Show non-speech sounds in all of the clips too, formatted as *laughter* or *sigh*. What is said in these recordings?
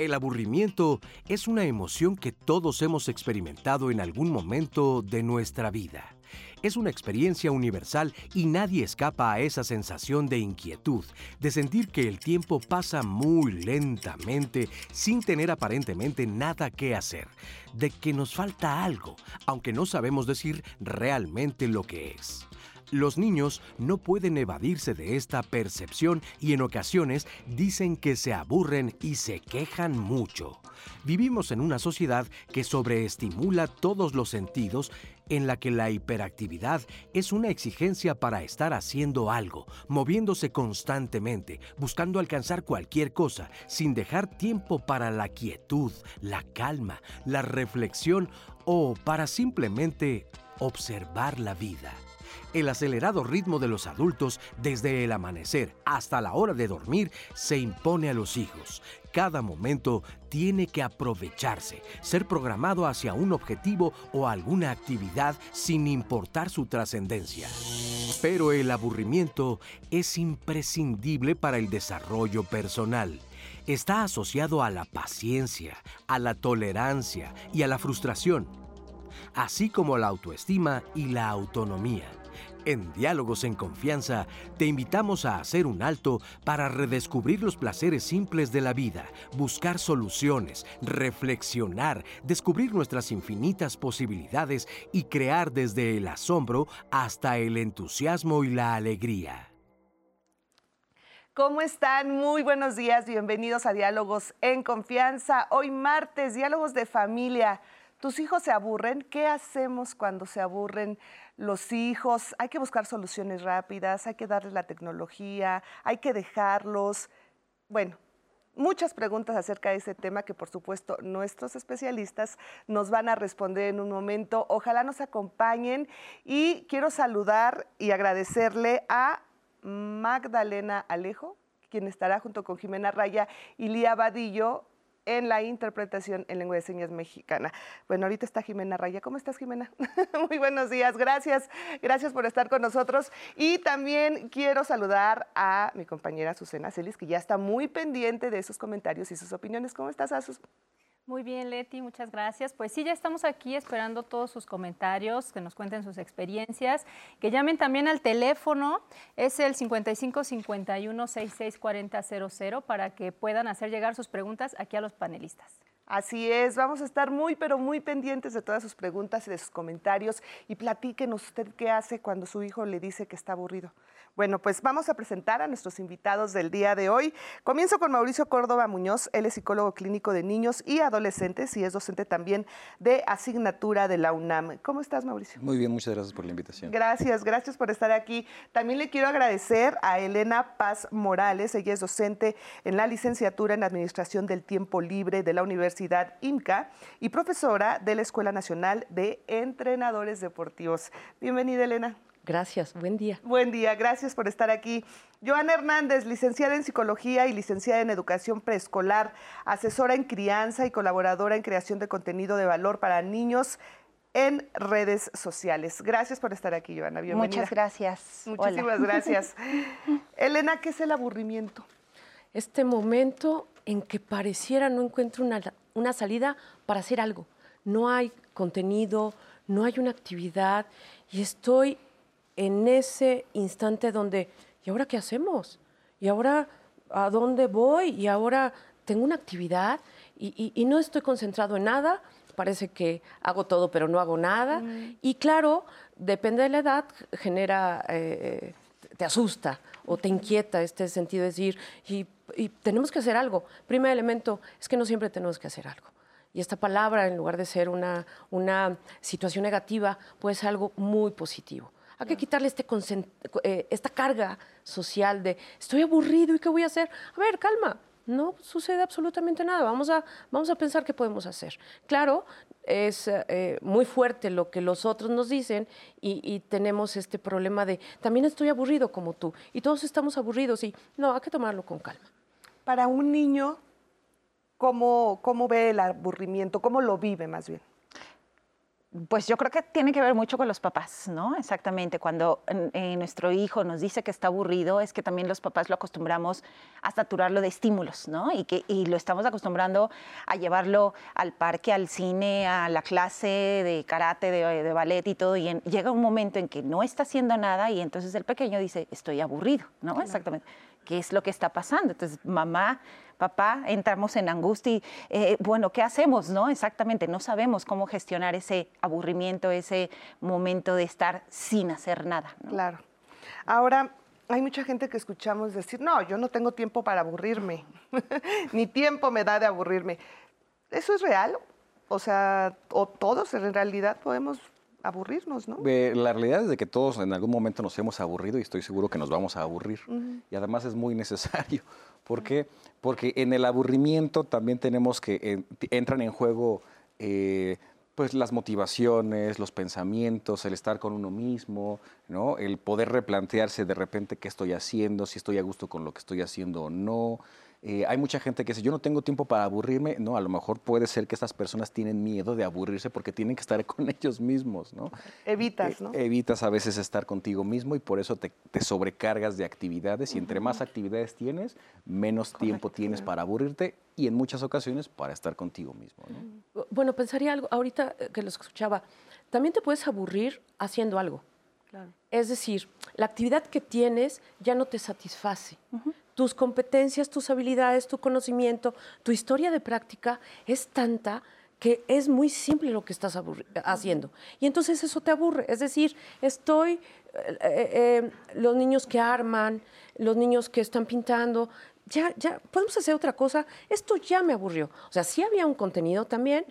El aburrimiento es una emoción que todos hemos experimentado en algún momento de nuestra vida. Es una experiencia universal y nadie escapa a esa sensación de inquietud, de sentir que el tiempo pasa muy lentamente sin tener aparentemente nada que hacer, de que nos falta algo, aunque no sabemos decir realmente lo que es. Los niños no pueden evadirse de esta percepción y en ocasiones dicen que se aburren y se quejan mucho. Vivimos en una sociedad que sobreestimula todos los sentidos en la que la hiperactividad es una exigencia para estar haciendo algo, moviéndose constantemente, buscando alcanzar cualquier cosa, sin dejar tiempo para la quietud, la calma, la reflexión o para simplemente observar la vida el acelerado ritmo de los adultos desde el amanecer hasta la hora de dormir se impone a los hijos. Cada momento tiene que aprovecharse, ser programado hacia un objetivo o alguna actividad sin importar su trascendencia. Pero el aburrimiento es imprescindible para el desarrollo personal. Está asociado a la paciencia, a la tolerancia y a la frustración, así como la autoestima y la autonomía. En Diálogos en Confianza te invitamos a hacer un alto para redescubrir los placeres simples de la vida, buscar soluciones, reflexionar, descubrir nuestras infinitas posibilidades y crear desde el asombro hasta el entusiasmo y la alegría. ¿Cómo están? Muy buenos días, bienvenidos a Diálogos en Confianza. Hoy martes, Diálogos de Familia. ¿Tus hijos se aburren? ¿Qué hacemos cuando se aburren? Los hijos, hay que buscar soluciones rápidas, hay que darles la tecnología, hay que dejarlos. Bueno, muchas preguntas acerca de ese tema que por supuesto nuestros especialistas nos van a responder en un momento. Ojalá nos acompañen y quiero saludar y agradecerle a Magdalena Alejo, quien estará junto con Jimena Raya y Lía Vadillo en la interpretación en lengua de señas mexicana. Bueno, ahorita está Jimena Raya. ¿Cómo estás, Jimena? *laughs* Muy buenos días, gracias. Gracias por estar con nosotros. Y también quiero saludar a mi compañera Susana Celis, que ya está muy pendiente de sus comentarios y sus opiniones. ¿Cómo estás, Asus? Muy bien, Leti, muchas gracias. Pues sí, ya estamos aquí esperando todos sus comentarios, que nos cuenten sus experiencias, que llamen también al teléfono, es el 55 51 66 40 00 para que puedan hacer llegar sus preguntas aquí a los panelistas. Así es, vamos a estar muy, pero muy pendientes de todas sus preguntas y de sus comentarios y platíquenos usted qué hace cuando su hijo le dice que está aburrido. Bueno, pues vamos a presentar a nuestros invitados del día de hoy. Comienzo con Mauricio Córdoba Muñoz, él es psicólogo clínico de niños y adolescentes y es docente también de asignatura de la UNAM. ¿Cómo estás, Mauricio? Muy bien, muchas gracias por la invitación. Gracias, gracias por estar aquí. También le quiero agradecer a Elena Paz Morales, ella es docente en la licenciatura en Administración del Tiempo Libre de la Universidad IMCA y profesora de la Escuela Nacional de Entrenadores Deportivos. Bienvenida, Elena. Gracias, buen día. Buen día, gracias por estar aquí. Joana Hernández, licenciada en Psicología y licenciada en Educación Preescolar, asesora en crianza y colaboradora en creación de contenido de valor para niños en redes sociales. Gracias por estar aquí, Joana. Bienvenida. Muchas gracias. Muchísimas gracias. *laughs* Elena, ¿qué es el aburrimiento? Este momento en que pareciera no encuentro una, una salida para hacer algo. No hay contenido, no hay una actividad y estoy en ese instante donde, ¿y ahora qué hacemos? ¿Y ahora a dónde voy? ¿Y ahora tengo una actividad? Y, no estoy concentrado en nada, parece que hago todo pero no hago nada. Mm. Y claro, depende de la edad, genera, eh, te asusta o te inquieta este sentido de decir, y, y tenemos que hacer algo. Primer elemento es que no siempre tenemos que hacer algo. Y esta palabra, en lugar de ser una, una situación negativa, puede ser algo muy positivo. Hay que quitarle este eh, esta carga social de estoy aburrido y qué voy a hacer. A ver, calma, no sucede absolutamente nada. Vamos a, vamos a pensar qué podemos hacer. Claro, es eh, muy fuerte lo que los otros nos dicen y, tenemos este problema de también estoy aburrido como tú y todos estamos aburridos y no, hay que tomarlo con calma. Para un niño, ¿cómo, cómo ve el aburrimiento? ¿Cómo lo vive más bien? Pues yo creo que tiene que ver mucho con los papás, ¿no? Exactamente. Cuando eh, nuestro hijo nos dice que está aburrido, es que también los papás lo acostumbramos a saturarlo de estímulos, ¿no? Y, que, y lo estamos acostumbrando a llevarlo al parque, al cine, a la clase de karate, de, ballet y todo. Y llega un momento en que no está haciendo nada y entonces el pequeño dice, estoy aburrido, ¿no? Exactamente. ¿Qué es lo que está pasando? Entonces, mamá papá, entramos en angustia y, eh, bueno, ¿qué hacemos? No, exactamente, no sabemos cómo gestionar ese aburrimiento, ese momento de estar sin hacer nada. Claro. Ahora, hay mucha gente que escuchamos decir, no, yo no tengo tiempo para aburrirme, *laughs* ni tiempo me da de aburrirme. ¿Eso es real? O sea, o todos en realidad podemos aburrirnos, ¿no? la realidad es de que todos en algún momento nos hemos aburrido y estoy seguro que nos vamos a aburrir. Y además es muy necesario. ¿Por qué? Porque en el aburrimiento también tenemos que, entran en juego eh, pues las motivaciones, los pensamientos, el estar con uno mismo, ¿no? El poder replantearse de repente qué estoy haciendo, si estoy a gusto con lo que estoy haciendo o no. Eh, hay mucha gente que dice, yo no tengo tiempo para aburrirme. No, a lo mejor puede ser que estas personas tienen miedo de aburrirse porque tienen que estar *laughs* con ellos mismos, ¿no? Evitas, eh, ¿no? evitas a veces estar contigo mismo y por eso te, sobrecargas de actividades y entre más actividades tienes, menos tiempo tienes para aburrirte y en muchas ocasiones para estar contigo mismo. Bueno, pensaría algo, ahorita que los escuchaba, también te puedes aburrir haciendo algo. Es decir, la actividad que tienes ya no te satisface tus competencias, tus habilidades, tu conocimiento, tu historia de práctica es tanta que es muy simple lo que estás haciendo. Y entonces eso te aburre. Es decir, estoy, eh, eh, eh, los niños que arman, los niños que están pintando, ya, ya, podemos hacer otra cosa. Esto ya me aburrió. O sea, sí había un contenido también,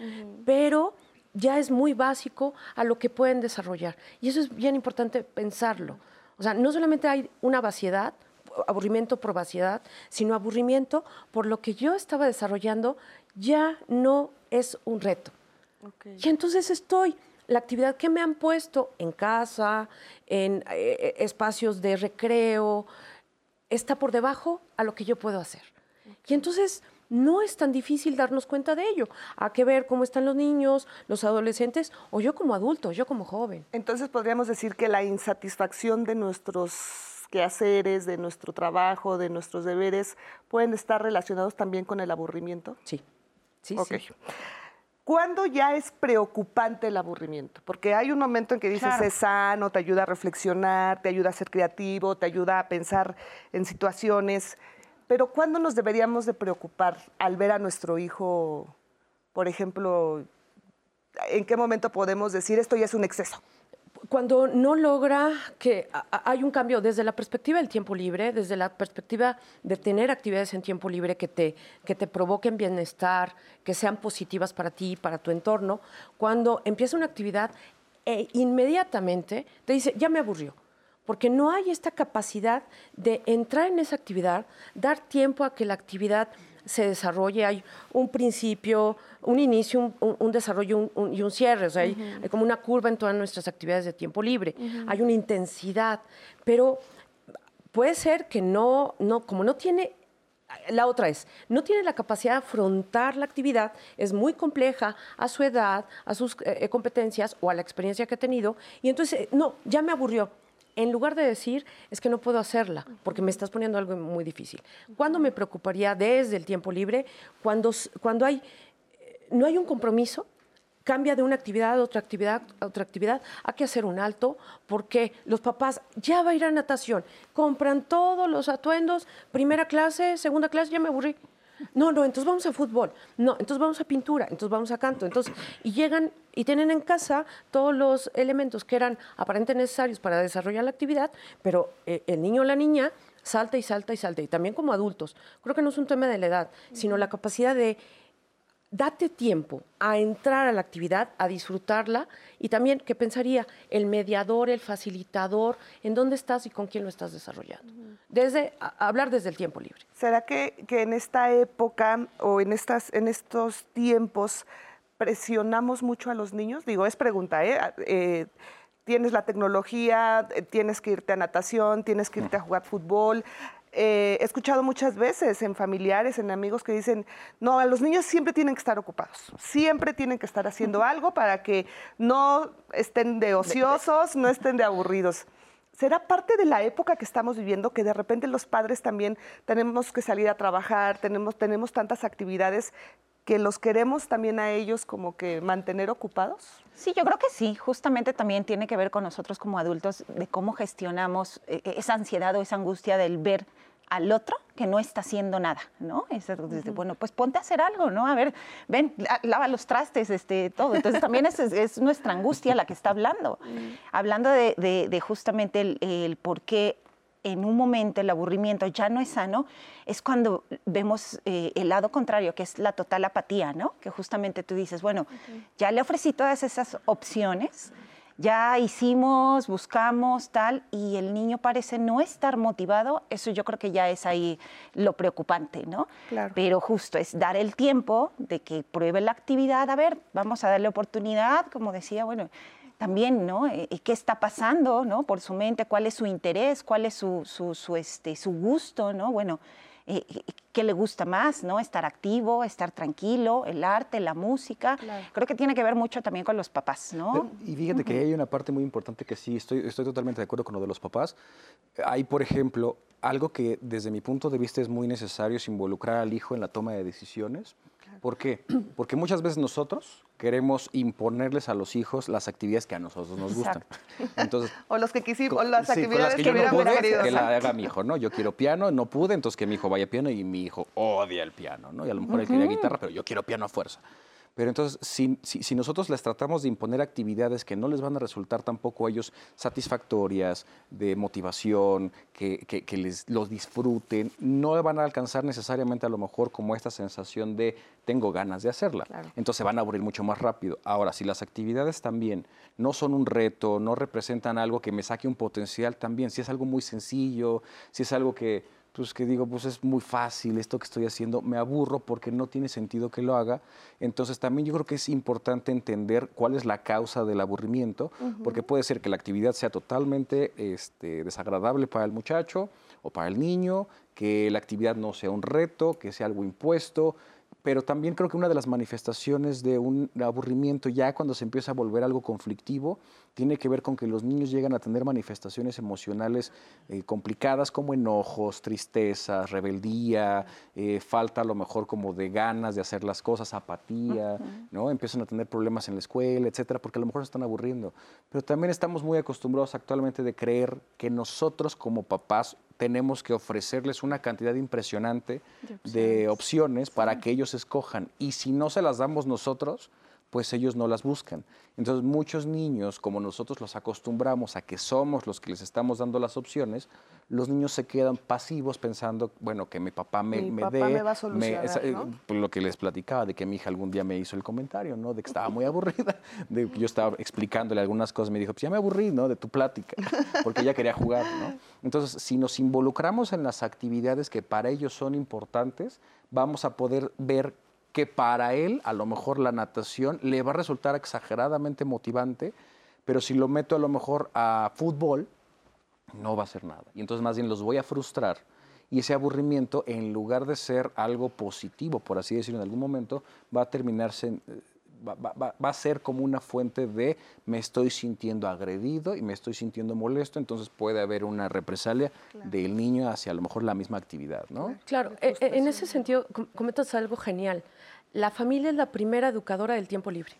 pero ya es muy básico a lo que pueden desarrollar. Y eso es bien importante pensarlo. O sea, no solamente hay una vaciedad, aburrimiento por vaciedad, sino aburrimiento por lo que yo estaba desarrollando ya no es un reto. Y entonces estoy, la actividad que me han puesto en casa, en eh, eh, espacios de recreo, está por debajo a lo que yo puedo hacer. Y entonces no es tan difícil darnos cuenta de ello. Hay que ver cómo están los niños, los adolescentes, o yo como adulto, yo como joven. Entonces podríamos decir que la insatisfacción de nuestros quehaceres, de nuestro trabajo, de nuestros deberes, pueden estar relacionados también con el aburrimiento? Sí, sí, sí. ¿Cuándo ya es preocupante el aburrimiento? Porque hay un momento en que dices es sano, te ayuda a reflexionar, te ayuda a ser creativo, te ayuda a pensar en situaciones. Pero ¿cuándo nos deberíamos de preocupar al ver a nuestro hijo, por ejemplo, en qué momento podemos decir esto ya es un exceso? Cuando no logra que hay un cambio desde la perspectiva del tiempo libre, desde la perspectiva de tener actividades en tiempo libre que te, que te provoquen bienestar, que sean positivas para ti, para tu entorno, cuando empieza una actividad e inmediatamente te dice, ya me aburrió, porque no hay esta capacidad de entrar en esa actividad, dar tiempo a que la actividad se desarrolle, hay un principio, un inicio, un, desarrollo y un cierre, o sea, hay, como una curva en todas nuestras actividades de tiempo libre, hay una intensidad, pero puede ser que no, no, como no tiene la otra es, no tiene la capacidad de afrontar la actividad, es muy compleja a su edad, a sus eh, competencias o a la experiencia que ha tenido, y entonces, no, ya me aburrió en lugar de decir, es que no puedo hacerla, porque me estás poniendo algo muy difícil. ¿Cuándo me preocuparía desde el tiempo libre? Cuando, cuando hay, no hay un compromiso, cambia de una actividad a otra actividad a otra actividad, hay que hacer un alto, porque los papás ya va a ir a natación, compran todos los atuendos, primera clase, segunda clase, ya me aburrí. No, no, entonces vamos a fútbol. No, entonces vamos a pintura, entonces vamos a canto. Entonces, y llegan y tienen en casa todos los elementos que eran aparentemente necesarios para desarrollar la actividad, pero eh, el niño o la niña salta y salta y salta. Y también como adultos. Creo que no es un tema de la edad, sino la capacidad de date tiempo a entrar a la actividad, a disfrutarla y también, ¿qué pensaría? El mediador, el facilitador, en dónde estás y con quién lo estás desarrollando. Desde, hablar desde el tiempo libre. ¿Será que, en esta época o en, estas, en estos tiempos presionamos mucho a los niños? Digo, es pregunta, ¿eh? eh tienes la tecnología, eh, tienes que irte a natación, tienes que irte a jugar fútbol. eh, he escuchado muchas veces en familiares, en amigos que dicen, no, los niños siempre tienen que estar ocupados, siempre tienen que estar haciendo algo para que no estén de ociosos, no estén de aburridos. ¿Será parte de la época que estamos viviendo que de repente los padres también tenemos que salir a trabajar, tenemos, tenemos tantas actividades que los queremos también a ellos como que mantener ocupados? Sí, yo creo que sí. Justamente también tiene que ver con nosotros como adultos de cómo gestionamos eh, esa ansiedad o esa angustia del ver al otro que no está haciendo nada, ¿no? Es, Bueno, pues ponte a hacer algo, ¿no? A ver, ven, lava los trastes, este, todo. Entonces también es, nuestra angustia la que está hablando. Hablando de, justamente el, el por qué en un momento el aburrimiento ya no es sano, es cuando vemos eh, el lado contrario, que es la total apatía, ¿no? Que justamente tú dices, bueno, ya le ofrecí todas esas opciones, ya hicimos, buscamos, tal, y el niño parece no estar motivado, eso yo creo que ya es ahí lo preocupante, ¿no? Claro. Pero justo es dar el tiempo de que pruebe la actividad, a ver, vamos a darle oportunidad, como decía, bueno, también, ¿no? Eh, eh, ¿Qué está pasando, ¿no? Por su mente, cuál es su interés, cuál es su, su, este, su gusto, ¿no? Bueno, eh, ¿qué le gusta más, ¿no? Estar activo, estar tranquilo, el arte, la música. Creo que tiene que ver mucho también con los papás, ¿no? Y fíjate que hay una parte muy importante que sí, estoy, estoy totalmente de acuerdo con lo de los papás. Hay, por ejemplo, algo que desde mi punto de vista es muy necesario es involucrar al hijo en la toma de decisiones. ¿Por qué? *clears throat* Porque muchas veces nosotros queremos imponerles a los hijos las actividades que a nosotros nos gustan. *laughs* Entonces, o los que quisimos, o las actividades que, hubiéramos no querido. Que la haga mi hijo, ¿no? Yo quiero piano, no pude, entonces que mi hijo vaya a piano y mi hijo odia el piano, ¿no? Y a lo mejor él quería guitarra, pero yo quiero piano a fuerza. Pero entonces, si, nosotros les tratamos de imponer actividades que no les van a resultar tampoco a ellos satisfactorias, de motivación, que, les, los disfruten, no van a alcanzar necesariamente a lo mejor como esta sensación de tengo ganas de hacerla. Entonces se van a aburrir mucho más rápido. Ahora, si las actividades también no son un reto, no representan algo que me saque un potencial también, si es algo muy sencillo, si es algo que pues que digo, pues es muy fácil esto que estoy haciendo, me aburro porque no tiene sentido que lo haga. Entonces también yo creo que es importante entender cuál es la causa del aburrimiento, porque puede ser que la actividad sea totalmente este, desagradable para el muchacho o para el niño, que la actividad no sea un reto, que sea algo impuesto, pero también creo que una de las manifestaciones de un aburrimiento ya cuando se empieza a volver algo conflictivo tiene que ver con que los niños llegan a tener manifestaciones emocionales eh, complicadas como enojos, tristezas, rebeldía, eh, falta a lo mejor como de ganas de hacer las cosas, apatía, ¿no? Empiezan a tener problemas en la escuela, etcétera, porque a lo mejor se están aburriendo. Pero también estamos muy acostumbrados actualmente de creer que nosotros como papás tenemos que ofrecerles una cantidad impresionante de opciones, para que ellos escojan. Y si no se las damos nosotros, pues ellos no las buscan. Entonces muchos niños, como nosotros los acostumbramos a que somos los que les estamos dando las opciones, los niños se quedan pasivos pensando, bueno, que mi papá me, mi me papá dé, me va a solucionar, eh, ¿no? pues, lo que les platicaba, de que mi hija algún día me hizo el comentario, ¿no? De que estaba muy aburrida, *laughs* de que yo estaba explicándole algunas cosas, me dijo, pues ya me aburrí, ¿no? De tu plática, *laughs* porque ella quería jugar, ¿no? Entonces, si nos involucramos en las actividades que para ellos son importantes, vamos a poder ver que para él a lo mejor la natación le va a resultar exageradamente motivante, pero si lo meto a lo mejor a fútbol, no va a ser nada. Y entonces más bien los voy a frustrar. Y ese aburrimiento, en lugar de ser algo positivo, por así decirlo en algún momento, va a terminarse va, a ser como una fuente de me estoy sintiendo agredido y me estoy sintiendo molesto, entonces puede haber una represalia del niño hacia a lo mejor la misma actividad, ¿no? Claro, eh, eh, en ese sentido comentas algo genial. La familia es la primera educadora del tiempo libre.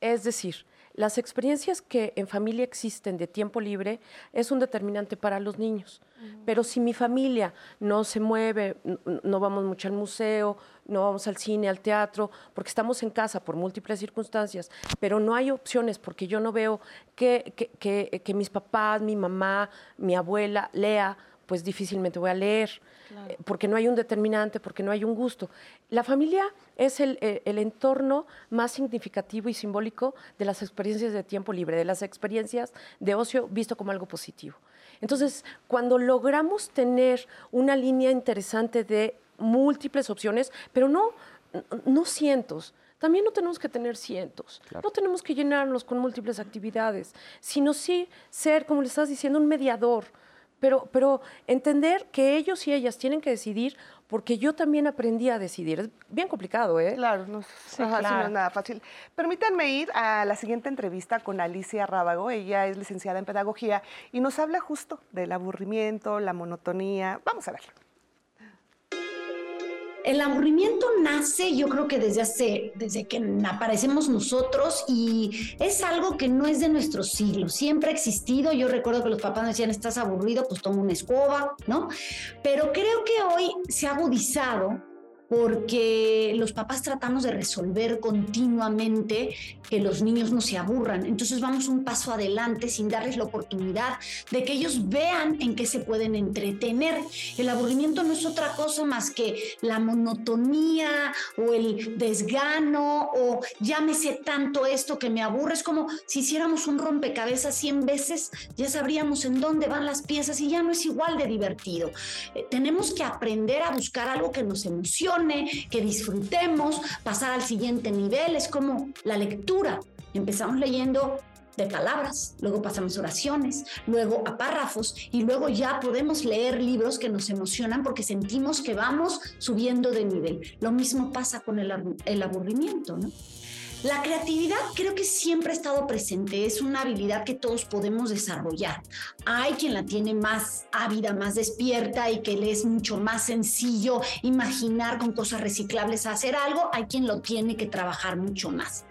Es decir, las experiencias que en familia existen de tiempo libre es un determinante para los niños. Pero si mi familia no se mueve, no vamos mucho al museo, no vamos al cine, al teatro, porque estamos en casa por múltiples circunstancias, pero no hay opciones porque yo no veo que, que, mis papás, mi mamá, mi abuela lea, pues difícilmente voy a leer, eh, porque no hay un determinante, porque no hay un gusto. La familia es el, eh, el, entorno más significativo y simbólico de las experiencias de tiempo libre, de las experiencias de ocio visto como algo positivo. Entonces, cuando logramos tener una línea interesante de múltiples opciones, pero no, no cientos. También no tenemos que tener cientos, no tenemos que llenarnos con múltiples actividades, sino sí ser, como le estás diciendo, un mediador pero, pero entender que ellos y ellas tienen que decidir porque yo también aprendí a decidir. Es bien complicado, ¿eh? Claro, no, es nada fácil. Permítanme ir a la siguiente entrevista con Alicia Rábago. Ella es licenciada en Pedagogía y nos habla justo del aburrimiento, la monotonía. Vamos a verlo. El aburrimiento nace, yo creo que desde hace, desde que aparecemos nosotros y es algo que no es de nuestro siglo, siempre ha existido. Yo recuerdo que los papás decían, estás aburrido, pues toma una escoba, ¿no? Pero creo que hoy se ha agudizado porque los papás tratamos de resolver continuamente que los niños no se aburran. Entonces vamos un paso adelante sin darles la oportunidad de que ellos vean en qué se pueden entretener. El aburrimiento no es otra cosa más que la monotonía o el desgano o llámese tanto esto que me aburre. Es como si hiciéramos un rompecabezas 100 veces, ya sabríamos en dónde van las piezas y ya no es igual de divertido. Eh, tenemos que aprender a buscar algo que nos emocione que disfrutemos, pasar al siguiente nivel. Es como la lectura. Empezamos leyendo de palabras, luego pasamos oraciones, luego a párrafos y luego ya podemos leer libros que nos emocionan porque sentimos que vamos subiendo de nivel. Lo mismo pasa con el, el aburrimiento, ¿no? La creatividad creo que siempre ha estado presente, es una habilidad que todos podemos desarrollar. Hay quien la tiene más ávida, más despierta y que le es mucho más sencillo imaginar con cosas reciclables hacer algo, hay quien lo tiene que trabajar mucho más.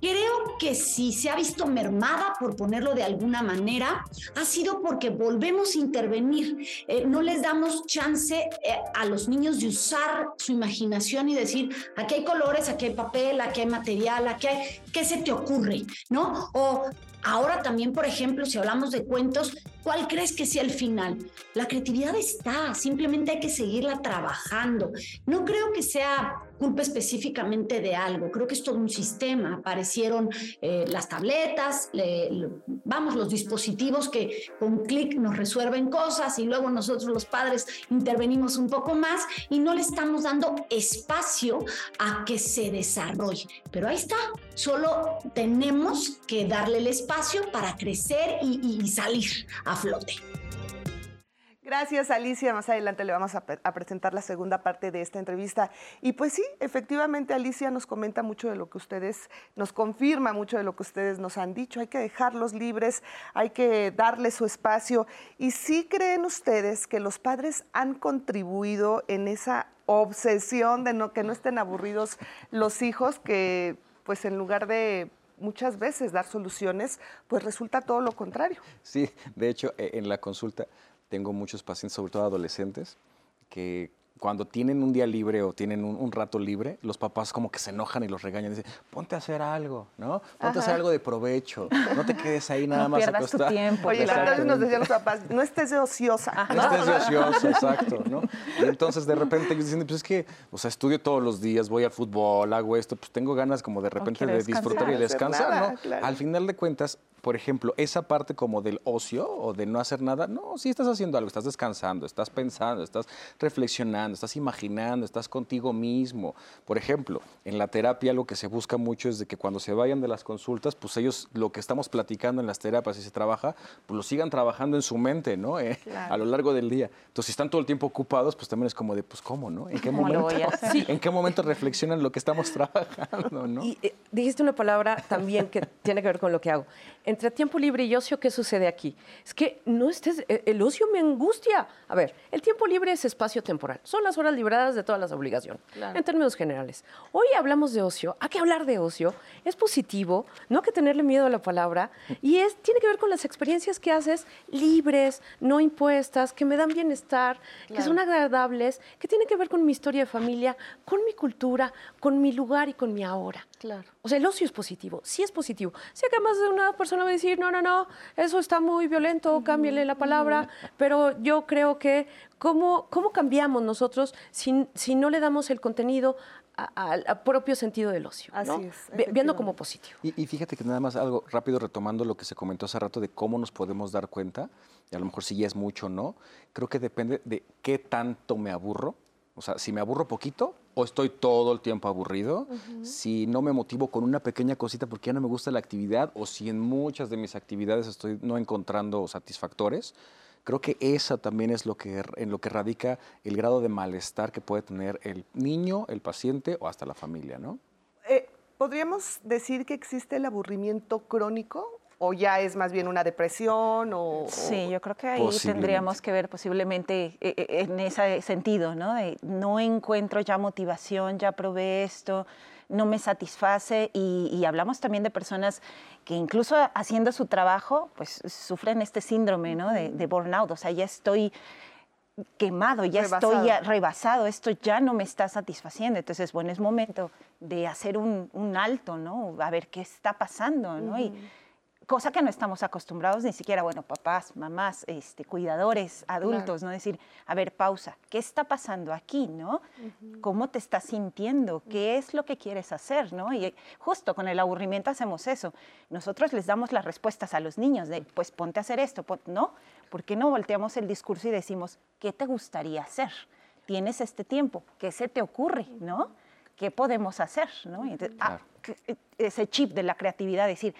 Creo que si se ha visto mermada, por ponerlo de alguna manera, ha sido porque volvemos a intervenir. Eh, no les damos chance eh, a los niños de usar su imaginación y decir, aquí hay colores, aquí hay papel, aquí hay material, aquí hay, ¿qué se te ocurre? ¿No? O ahora también, por ejemplo, si hablamos de cuentos, ¿cuál crees que sea el final? La creatividad está, simplemente hay que seguirla trabajando. No creo que sea culpa específicamente de algo. Creo que es todo un sistema. Aparecieron eh, las tabletas, vamos, los dispositivos que con clic nos resuelven cosas y luego nosotros los padres intervenimos un poco más y no le estamos dando espacio a que se desarrolle. Pero ahí está, solo tenemos que darle el espacio para crecer y salir a flote. Gracias, Alicia. Más adelante le vamos a, presentar la segunda parte de esta entrevista. Y pues sí, efectivamente, Alicia nos comenta mucho de lo que ustedes, nos confirma mucho de lo que ustedes nos han dicho. Hay que dejarlos libres, hay que darles su espacio. ¿Y sí creen ustedes que los padres han contribuido en esa obsesión de que no estén aburridos los hijos, que pues en lugar de muchas veces dar soluciones, pues resulta todo lo contrario. Sí, de hecho, e, en la consulta tengo muchos pacientes, sobre todo adolescentes, que cuando tienen un día libre o tienen un, rato libre, los papás como que se enojan y los regañan. Dicen, ponte a hacer algo, ¿no? Ponte a hacer algo de provecho. No te quedes ahí nada no más pierdas acostado. tu tiempo. Oye, entonces nos decían los papás, no estés de ociosa. No estés de ociosa, exacto, ¿no? Y entonces de repente ellos dicen, pues es que, o sea, estudio todos los días, voy al fútbol, hago esto, pues tengo ganas como de repente de disfrutar y descansar, ¿no? Al final de cuentas, por ejemplo, esa parte como del ocio o de no hacer nada, no, sí estás haciendo algo, estás descansando, estás pensando, estás reflexionando, estás imaginando, estás contigo mismo. Por ejemplo, en la terapia lo que se busca mucho es de que cuando se vayan de las consultas, pues ellos lo que estamos platicando en las terapias y se trabaja, pues lo sigan trabajando en su mente, ¿no? Eh, a lo largo del día. Entonces, si están todo el tiempo ocupados, pues también es como de, pues, ¿cómo, no? ¿En qué momento? ¿En qué momento reflexionan lo que estamos *laughs* trabajando, no? Y eh, dijiste una palabra también que tiene que ver con lo que hago entre tiempo libre y ocio, ¿qué sucede aquí? Es que no estés, e, el ocio me angustia. A ver, el tiempo libre es espacio temporal, son las horas libradas de todas las obligaciones, en términos generales. Hoy hablamos de ocio, hay que hablar de ocio, es positivo, no hay que tenerle miedo a la palabra, y es, tiene que ver con las experiencias que haces libres, no impuestas, que me dan bienestar, que son agradables, que tienen que ver con mi historia de familia, con mi cultura, con mi lugar y con mi ahora. Claro. O sea, el ocio es positivo, sí es positivo. Sé que más de una persona va a decir, no, no, no, eso está muy violento, cámbiale la palabra, pero yo creo que cómo, cómo cambiamos nosotros si, si no le damos el contenido al propio sentido del ocio, Así es, viendo como positivo. Y, y, fíjate que nada más algo rápido retomando lo que se comentó hace rato de cómo nos podemos dar cuenta, y a lo mejor si ya es mucho o no, creo que depende de qué tanto me aburro. O sea, si me aburro poquito, o estoy todo el tiempo aburrido, si no me motivo con una pequeña cosita porque ya no me gusta la actividad, o si en muchas de mis actividades estoy no encontrando satisfactores, Creo que esa también es lo que, en lo que radica el grado de malestar que puede tener el niño, el paciente o hasta la familia, ¿no? Eh, ¿Podríamos decir que existe el aburrimiento crónico o ya es más bien una depresión o sí yo creo que ahí tendríamos que ver posiblemente eh, eh, en ese sentido no de no encuentro ya motivación ya probé esto no me satisface y, hablamos también de personas que incluso haciendo su trabajo pues sufren este síndrome ¿no? de, burnout o sea ya estoy quemado, ya estoy rebasado, esto ya no me está satisfaciendo. Entonces, bueno, es momento de hacer un, alto, ¿no? A ver qué está pasando, ¿no? y, cosa que no estamos acostumbrados ni siquiera, bueno, papás, mamás, este, cuidadores, adultos, ¿no? Decir, a ver, pausa, ¿qué está pasando aquí, no? ¿Cómo te estás sintiendo? ¿Qué es lo que quieres hacer, no? Y justo con el aburrimiento hacemos eso. Nosotros les damos las respuestas a los niños de, pues ponte a hacer esto, ¿no? ¿Por qué no volteamos el discurso y decimos, ¿qué te gustaría hacer? Tienes este tiempo, ¿qué se te ocurre, no? ¿Qué podemos hacer, no? Ah, e, ese chip de la creatividad, decir,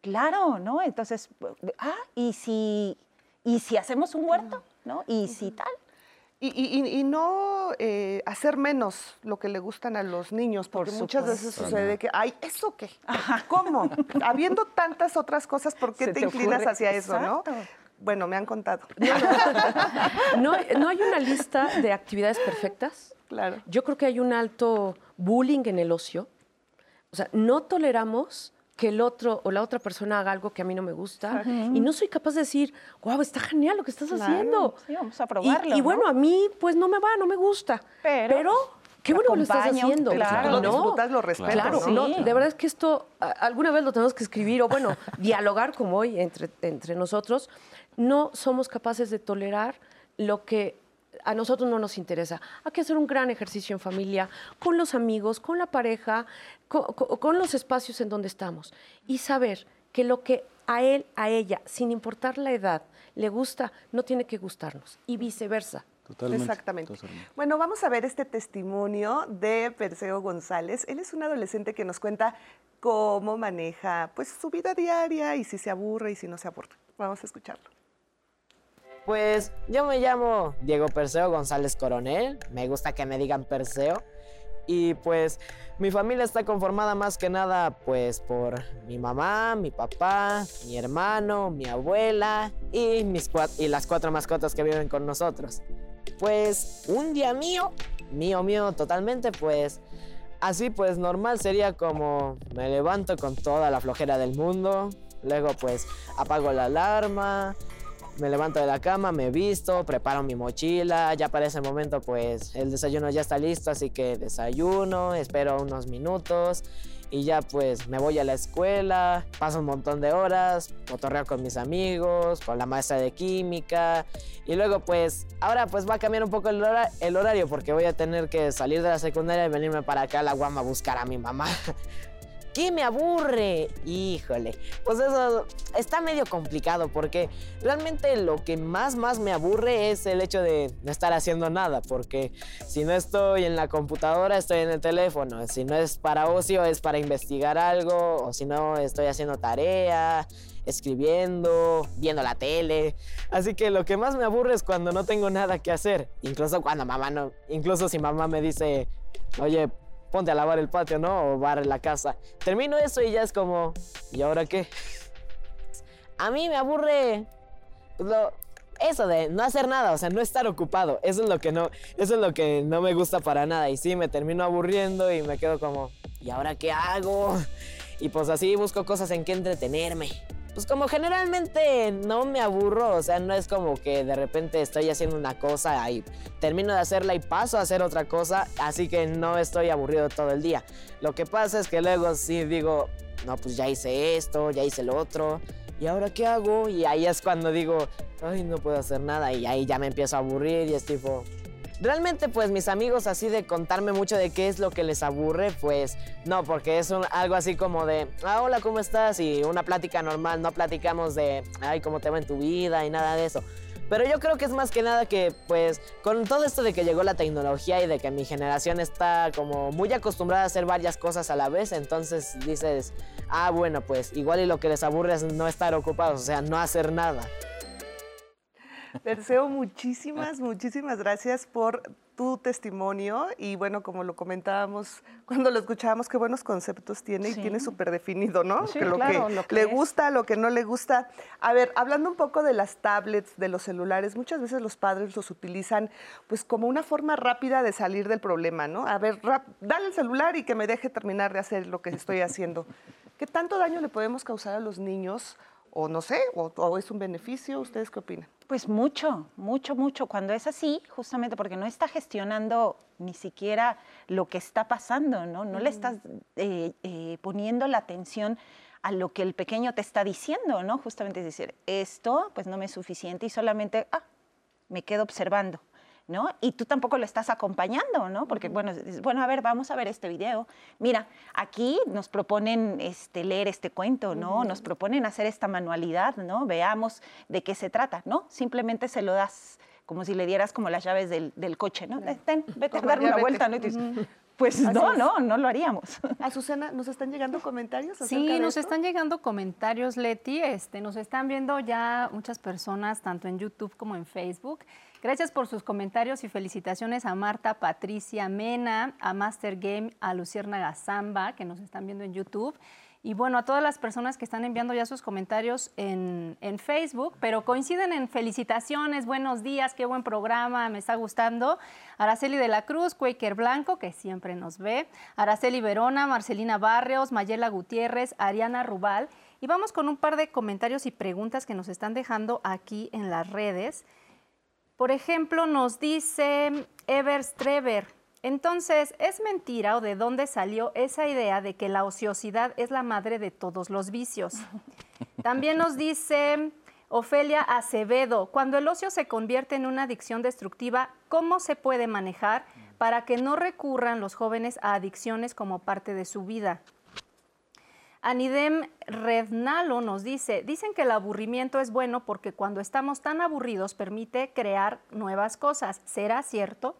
Claro, ¿no? Entonces, ah, ¿y si, y si hacemos un huerto, ¿no? ¿Y si tal? Y, no eh, hacer menos lo que le gustan a los niños, porque muchas veces sucede que, ay, ¿eso qué? ¿Cómo? *laughs* Habiendo tantas otras cosas, ¿por qué te, inclinas hacia eso, no? Bueno, me han contado. *laughs* *laughs* No, no, hay una lista de actividades perfectas. Claro. Yo creo que hay un alto bullying en el ocio. O sea, no toleramos que el otro o la otra persona haga algo que a mí no me gusta y no soy capaz de decir, wow, está genial lo que estás haciendo. Sí, vamos a probarlo. Y, bueno, a mí pues no me va, no me gusta. Pero, qué bueno que lo estás haciendo. Claro, lo disfrutas, lo respetas. Claro, no, de verdad es que esto alguna vez lo tenemos que escribir o bueno, *laughs* dialogar como hoy entre, entre nosotros. No somos capaces de tolerar lo que a nosotros no nos interesa. Hay que hacer un gran ejercicio en familia, con los amigos, con la pareja, con, los espacios en donde estamos. Y saber que lo que a él, a ella, sin importar la edad, le gusta, no tiene que gustarnos. Y viceversa. Totalmente, Exactamente. Bueno, vamos a ver este testimonio de Perseo González. Él es un adolescente que nos cuenta cómo maneja pues, su vida diaria y si se aburre y si no se aburre. Vamos a escucharlo. Pues yo me llamo Diego Perseo González Coronel, me gusta que me digan Perseo. Y pues mi familia está conformada más que nada pues por mi mamá, mi papá, mi hermano, mi abuela y, mis y las cuatro mascotas que viven con nosotros. Pues un día mío, mío, mío totalmente, pues así pues normal sería como me levanto con toda la flojera del mundo, luego pues apago la alarma, me levanto de la cama, me visto, preparo mi mochila, ya para ese momento pues el desayuno ya está listo, así que desayuno, espero unos minutos y ya pues me voy a la escuela, paso un montón de horas, cotorreo con mis amigos, con la maestra de química y luego pues ahora pues va a cambiar un poco el, el horario porque voy a tener que salir de la secundaria y venirme para acá a la Guama a buscar a mi mamá *laughs* qué me aburre? Híjole, pues eso está medio complicado porque realmente lo que más más me aburre es el hecho de no estar haciendo nada, porque si no estoy en la computadora, estoy en el teléfono, si no es para ocio, es para investigar algo, o si no, estoy haciendo tarea escribiendo, viendo la tele. Así que lo que más me aburre es cuando no tengo nada que hacer. Incluso cuando mamá no, incluso si mamá me dice, oye, ponte a lavar el patio, ¿no? O barre la casa. Termino eso y ya es como, ¿y ahora qué? A mí me aburre lo, eso de no hacer nada, o sea, no estar ocupado. Eso es lo que no, eso es lo que no me gusta para nada. Y sí, me termino aburriendo y me quedo como, ¿y ahora qué hago? Y pues así busco cosas en que entretenerme pues como generalmente no me aburro, o sea, no es como que de repente estoy haciendo una cosa y termino de hacerla y paso a hacer otra cosa, así que no estoy aburrido todo el día. Lo que pasa es que luego sí digo, no, pues ya hice esto, ya hice lo otro, ¿y ahora qué hago? Y ahí es cuando digo, ay, no puedo hacer nada, y ahí ya me empiezo a aburrir y es tipo, Realmente, pues mis amigos así de contarme mucho de qué es lo que les aburre, pues no, porque es algo así como de, ah, hola, ¿cómo estás? Y una plática normal, no platicamos de, ay, ¿cómo te va en tu vida? y nada de eso. Pero yo creo que es más que nada que, pues, con todo esto de que llegó la tecnología y de que mi generación está como muy acostumbrada a hacer varias cosas a la vez, entonces dices, ah, bueno, pues igual y lo que les aburre es no estar ocupados, o sea, no hacer nada. Perseo, muchísimas, muchísimas gracias por tu testimonio y bueno, como lo comentábamos cuando lo escuchábamos, qué buenos conceptos tiene y tiene súper definido, ¿no? Sí, que lo claro, que, lo que le es. gusta, lo que no le gusta. A ver, hablando un poco de las tablets, de los celulares, muchas veces los padres los utilizan pues como una forma rápida de salir del problema, ¿no? A ver, rap- dale el celular y que me deje terminar de hacer lo que estoy haciendo. ¿Qué tanto daño le podemos causar a los niños? O no sé, o, o es un beneficio, ¿ustedes qué opinan? Pues mucho, mucho, mucho. Cuando es así, justamente porque no está gestionando ni siquiera lo que está pasando, ¿no? No le estás eh, eh, poniendo la atención a lo que el pequeño te está diciendo, ¿no? Justamente es decir, esto pues no me es suficiente y solamente, ah, me quedo observando. ¿No? Y tú tampoco lo estás acompañando, ¿no? Porque, bueno, dices, bueno, a ver, vamos a ver este video. Mira, aquí nos proponen este, leer este cuento, ¿no? Nos proponen hacer esta manualidad, ¿no? Veamos de qué se trata, ¿no? Simplemente se lo das como si le dieras como las llaves del, del coche, ¿no? Ten, vete a *laughs* dar una vete. vuelta, ¿no? Y dices, Pues Así no, es. no, no lo haríamos. *laughs* Azucena, ¿nos están llegando comentarios Sí, de nos esto? están llegando comentarios, Leti. Este, nos están viendo ya muchas personas, tanto en YouTube como en Facebook. Gracias por sus comentarios y felicitaciones a Marta, Patricia, Mena, a Master Game, a Lucierna Zamba, que nos están viendo en YouTube. Y bueno, a todas las personas que están enviando ya sus comentarios en, en Facebook, pero coinciden en felicitaciones, buenos días, qué buen programa, me está gustando. Araceli de la Cruz, Quaker Blanco, que siempre nos ve, Araceli Verona, Marcelina Barrios, Mayela Gutiérrez, Ariana Rubal. Y vamos con un par de comentarios y preguntas que nos están dejando aquí en las redes. Por ejemplo, nos dice Ever Strever. Entonces, ¿es mentira o de dónde salió esa idea de que la ociosidad es la madre de todos los vicios? *laughs* También nos dice Ofelia Acevedo, cuando el ocio se convierte en una adicción destructiva, ¿cómo se puede manejar para que no recurran los jóvenes a adicciones como parte de su vida? Anidem Rednalo nos dice, dicen que el aburrimiento es bueno porque cuando estamos tan aburridos permite crear nuevas cosas. ¿Será cierto?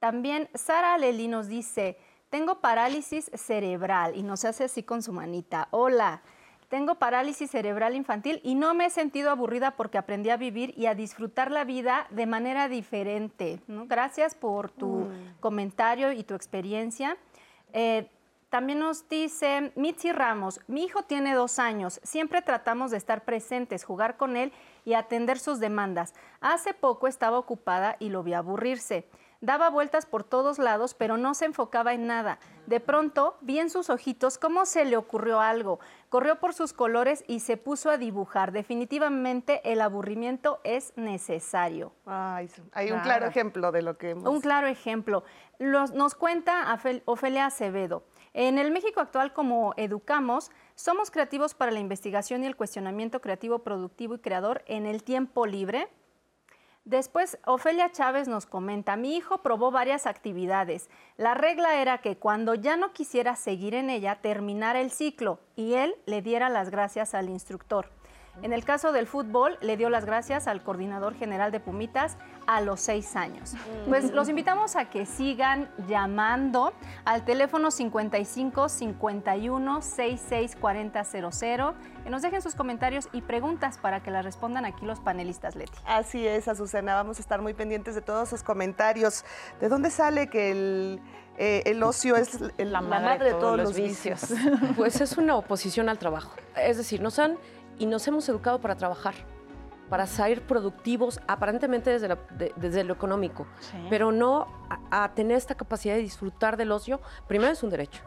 También Sara Leli nos dice, tengo parálisis cerebral y nos hace así con su manita. Hola, tengo parálisis cerebral infantil y no me he sentido aburrida porque aprendí a vivir y a disfrutar la vida de manera diferente. ¿no? Gracias por tu comentario y tu experiencia. Eh, también nos dice Mitzi Ramos, mi hijo tiene dos años, siempre tratamos de estar presentes, jugar con él y atender sus demandas. Hace poco estaba ocupada y lo vi aburrirse. Daba vueltas por todos lados, pero no se enfocaba en nada. De pronto vi en sus ojitos cómo se le ocurrió algo. Corrió por sus colores y se puso a dibujar. Definitivamente el aburrimiento es necesario. Ay, hay un Claro. claro ejemplo de lo que hemos... Un claro ejemplo. Los- nos cuenta Ofelia Acevedo. En el México actual, como educamos, somos creativos para la investigación y el cuestionamiento creativo, productivo y creador en el tiempo libre. Después, Ofelia Chávez nos comenta, mi hijo probó varias actividades. La regla era que cuando ya no quisiera seguir en ella, terminara el ciclo y él le diera las gracias al instructor. En el caso del fútbol, le dio las gracias al coordinador general de Pumitas a los seis años. Pues los invitamos a que sigan llamando al teléfono 55 51 66 40 00, que nos dejen sus comentarios y preguntas para que las respondan aquí los panelistas, Leti. Así es, Azucena, vamos a estar muy pendientes de todos sus comentarios. ¿De dónde sale que el, eh, el ocio es el- la, madre, de todos, los vicios? Pues es una oposición al trabajo. Es decir, nos han y nos hemos educado para trabajar, para ser productivos, aparentemente desde, la- de- desde lo económico, Sí. pero no a, a tener esta capacidad de disfrutar del ocio. Primero es un derecho.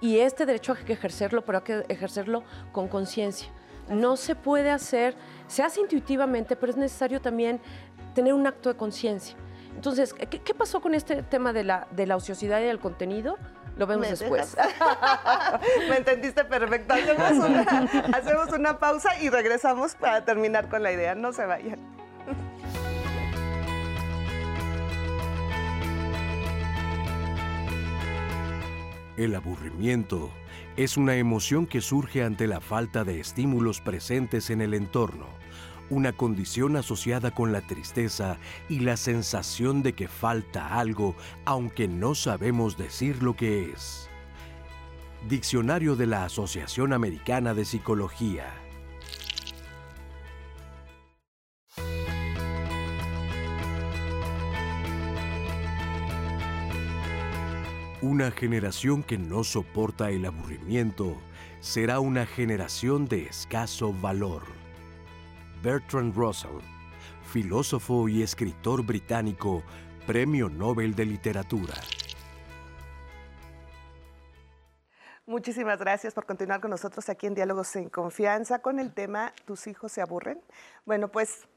Y este derecho hay que ejercerlo, pero hay que ejercerlo con conciencia. No se puede hacer, se hace intuitivamente, pero es necesario también tener un acto de conciencia. Entonces, ¿qué, qué pasó con este tema de la, de la ociosidad y del contenido? Lo vemos ¿Me después. *laughs* Me entendiste perfecto. Hacemos una, hacemos una pausa y regresamos para terminar con la idea. No se vayan. El aburrimiento es una emoción que surge ante la falta de estímulos presentes en el entorno, una condición asociada con la tristeza y la sensación de que falta algo, aunque no sabemos decir lo que es. Diccionario de la Asociación Americana de Psicología. Una generación que no soporta el aburrimiento será una generación de escaso valor. Bertrand Russell, filósofo y escritor británico, Premio Nobel de Literatura. Muchísimas gracias por continuar con nosotros aquí en Diálogos en Confianza con el tema ¿Tus hijos se aburren? Bueno, pues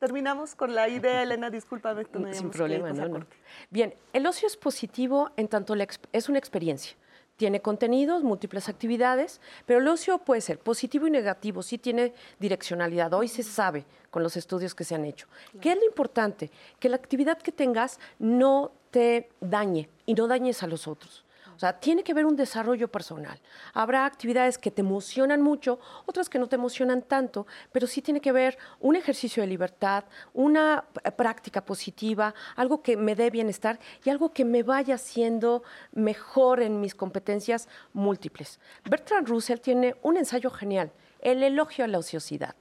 terminamos con la idea, Elena, discúlpame. *laughs* Tú Sin problema, no, no. Bien, el ocio es positivo en tanto es una experiencia. Tiene contenidos, múltiples actividades, pero el ocio puede ser positivo y negativo, sí tiene direccionalidad. Hoy se sabe con los estudios que se han hecho. ¿Qué es lo importante? Que la actividad que tengas no te dañe y no dañes a los otros. O sea, tiene que haber un desarrollo personal. Habrá actividades que te emocionan mucho, otras que no te emocionan tanto, pero sí tiene que haber un ejercicio de libertad, una práctica positiva, algo que me dé bienestar y algo que me vaya haciendo mejor en mis competencias múltiples. Bertrand Russell tiene un ensayo genial, el elogio a la ociosidad.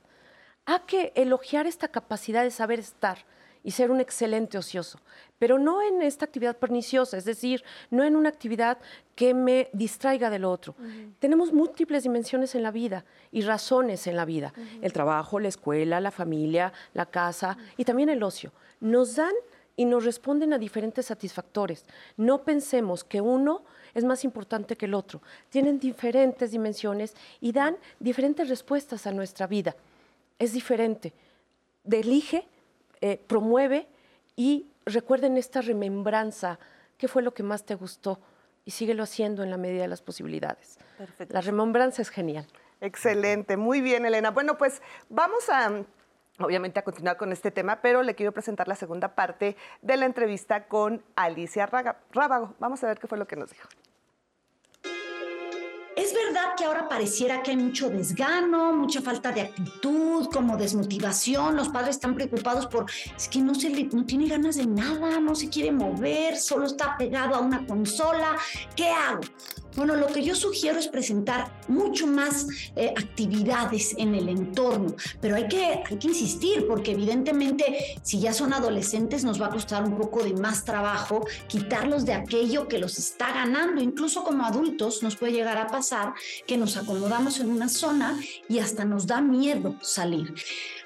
Hay que elogiar esta capacidad de saber estar y ser un excelente ocioso, pero no en esta actividad perniciosa, es decir, no en una actividad que me distraiga del otro. Tenemos múltiples dimensiones en la vida y razones en la vida, el trabajo, la escuela, la familia, la casa y también el ocio. Nos dan y nos responden a diferentes satisfactores. No pensemos que uno es más importante que el otro. Tienen diferentes dimensiones y dan diferentes respuestas a nuestra vida. Es diferente. Elige eh, promueve y recuerden esta remembranza, qué fue lo que más te gustó y síguelo haciendo en la medida de las posibilidades. La remembranza es genial. Excelente, muy bien Elena. Bueno, pues vamos a obviamente a continuar con este tema, pero le quiero presentar la segunda parte de la entrevista con Alicia Rábago. Vamos a ver qué fue lo que nos dijo. Es verdad que ahora pareciera que hay mucho desgano, mucha falta de actitud, como desmotivación. Los padres están preocupados por, es que no, se le, no tiene ganas de nada, no se quiere mover, solo está pegado a una consola. ¿Qué hago? Bueno, lo que yo sugiero es presentar mucho más eh, actividades en el entorno, pero hay que, hay que insistir porque evidentemente si ya son adolescentes nos va a costar un poco de más trabajo quitarlos de aquello que los está ganando. Incluso como adultos nos puede llegar a pasar que nos acomodamos en una zona y hasta nos da miedo salir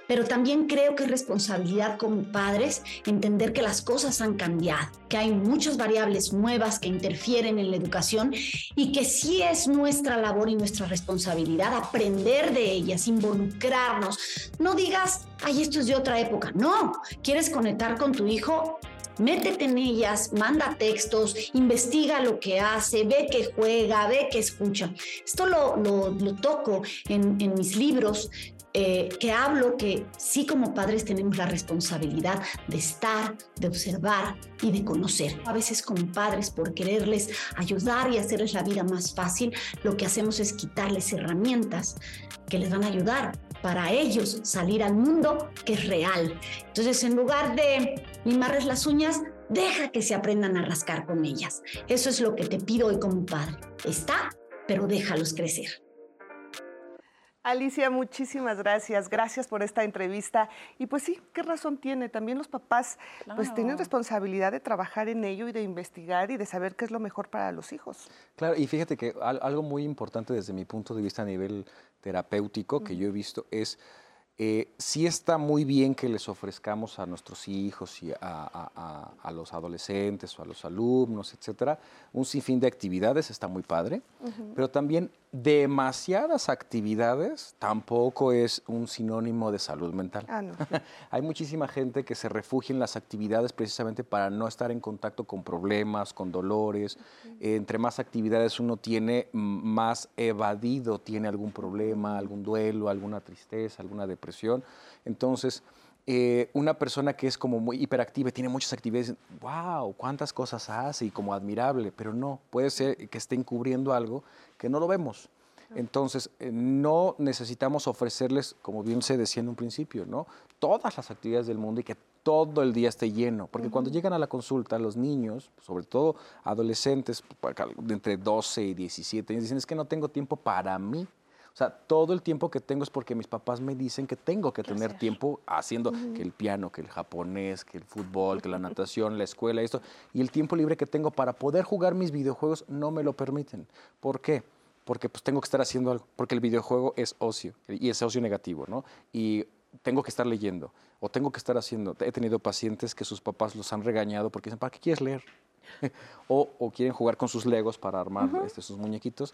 pero también creo que es responsabilidad como padres entender que las cosas han cambiado, que hay muchas variables nuevas que interfieren en la educación y que sí es nuestra labor y nuestra responsabilidad aprender de ellas, involucrarnos. No digas, ay, esto es de otra época. No, quieres conectar con tu hijo, métete en ellas, manda textos, investiga lo que hace, ve que juega, ve que escucha. Esto lo, toco en, en, mis libros, eh, que hablo que sí como padres tenemos la responsabilidad de estar, de observar y de conocer. A veces como padres, por quererles ayudar y hacerles la vida más fácil, lo que hacemos es quitarles herramientas que les van a ayudar para ellos salir al mundo que es real. Entonces, en lugar de mimarles las uñas, deja que se aprendan a rascar con ellas. Eso es lo que te pido hoy como padre. Está, pero déjalos crecer. Alicia, muchísimas gracias. Gracias por esta entrevista. Y pues sí, ¿qué razón tiene? También los papás pues tienen responsabilidad de trabajar en ello y de investigar y de saber qué es lo mejor para los hijos. Claro, y fíjate que algo muy importante desde mi punto de vista a nivel terapéutico que yo he visto es eh, sí está muy bien que les ofrezcamos a nuestros hijos y a, los adolescentes o a los alumnos, etcétera, un sinfín de actividades, está muy padre, pero también demasiadas actividades tampoco es un sinónimo de salud mental. Ah, *laughs* Hay muchísima gente que se refugia en las actividades precisamente para no estar en contacto con problemas, con dolores. entre más actividades uno tiene, más evadido tiene algún problema, algún duelo, alguna tristeza, alguna depresión. Entonces, eh, una persona que es como muy hiperactiva y tiene muchas actividades, wow, cuántas cosas hace y como admirable, pero no, puede ser que esté encubriendo algo que no lo vemos. Entonces, eh, no necesitamos ofrecerles, como bien se decía en un principio, ¿no? todas las actividades del mundo y que todo el día esté lleno. Porque cuando llegan a la consulta, los niños, sobre todo adolescentes de entre 12 y 17 años, dicen, es que no tengo tiempo para mí. O sea, todo el tiempo que tengo es porque mis papás me dicen que tengo que tener tiempo haciendo que el piano, que el japonés, que el fútbol, que la natación, la escuela, esto. Y el tiempo libre que tengo para poder jugar mis videojuegos no me lo permiten. ¿Por qué? Porque pues tengo que estar haciendo algo, porque el videojuego es ocio y es ocio negativo, ¿no? Y tengo que estar leyendo o tengo que estar haciendo. He tenido pacientes que sus papás los han regañado porque dicen, ¿para qué quieres leer? *laughs* o, quieren jugar con sus legos para armar este, sus muñequitos.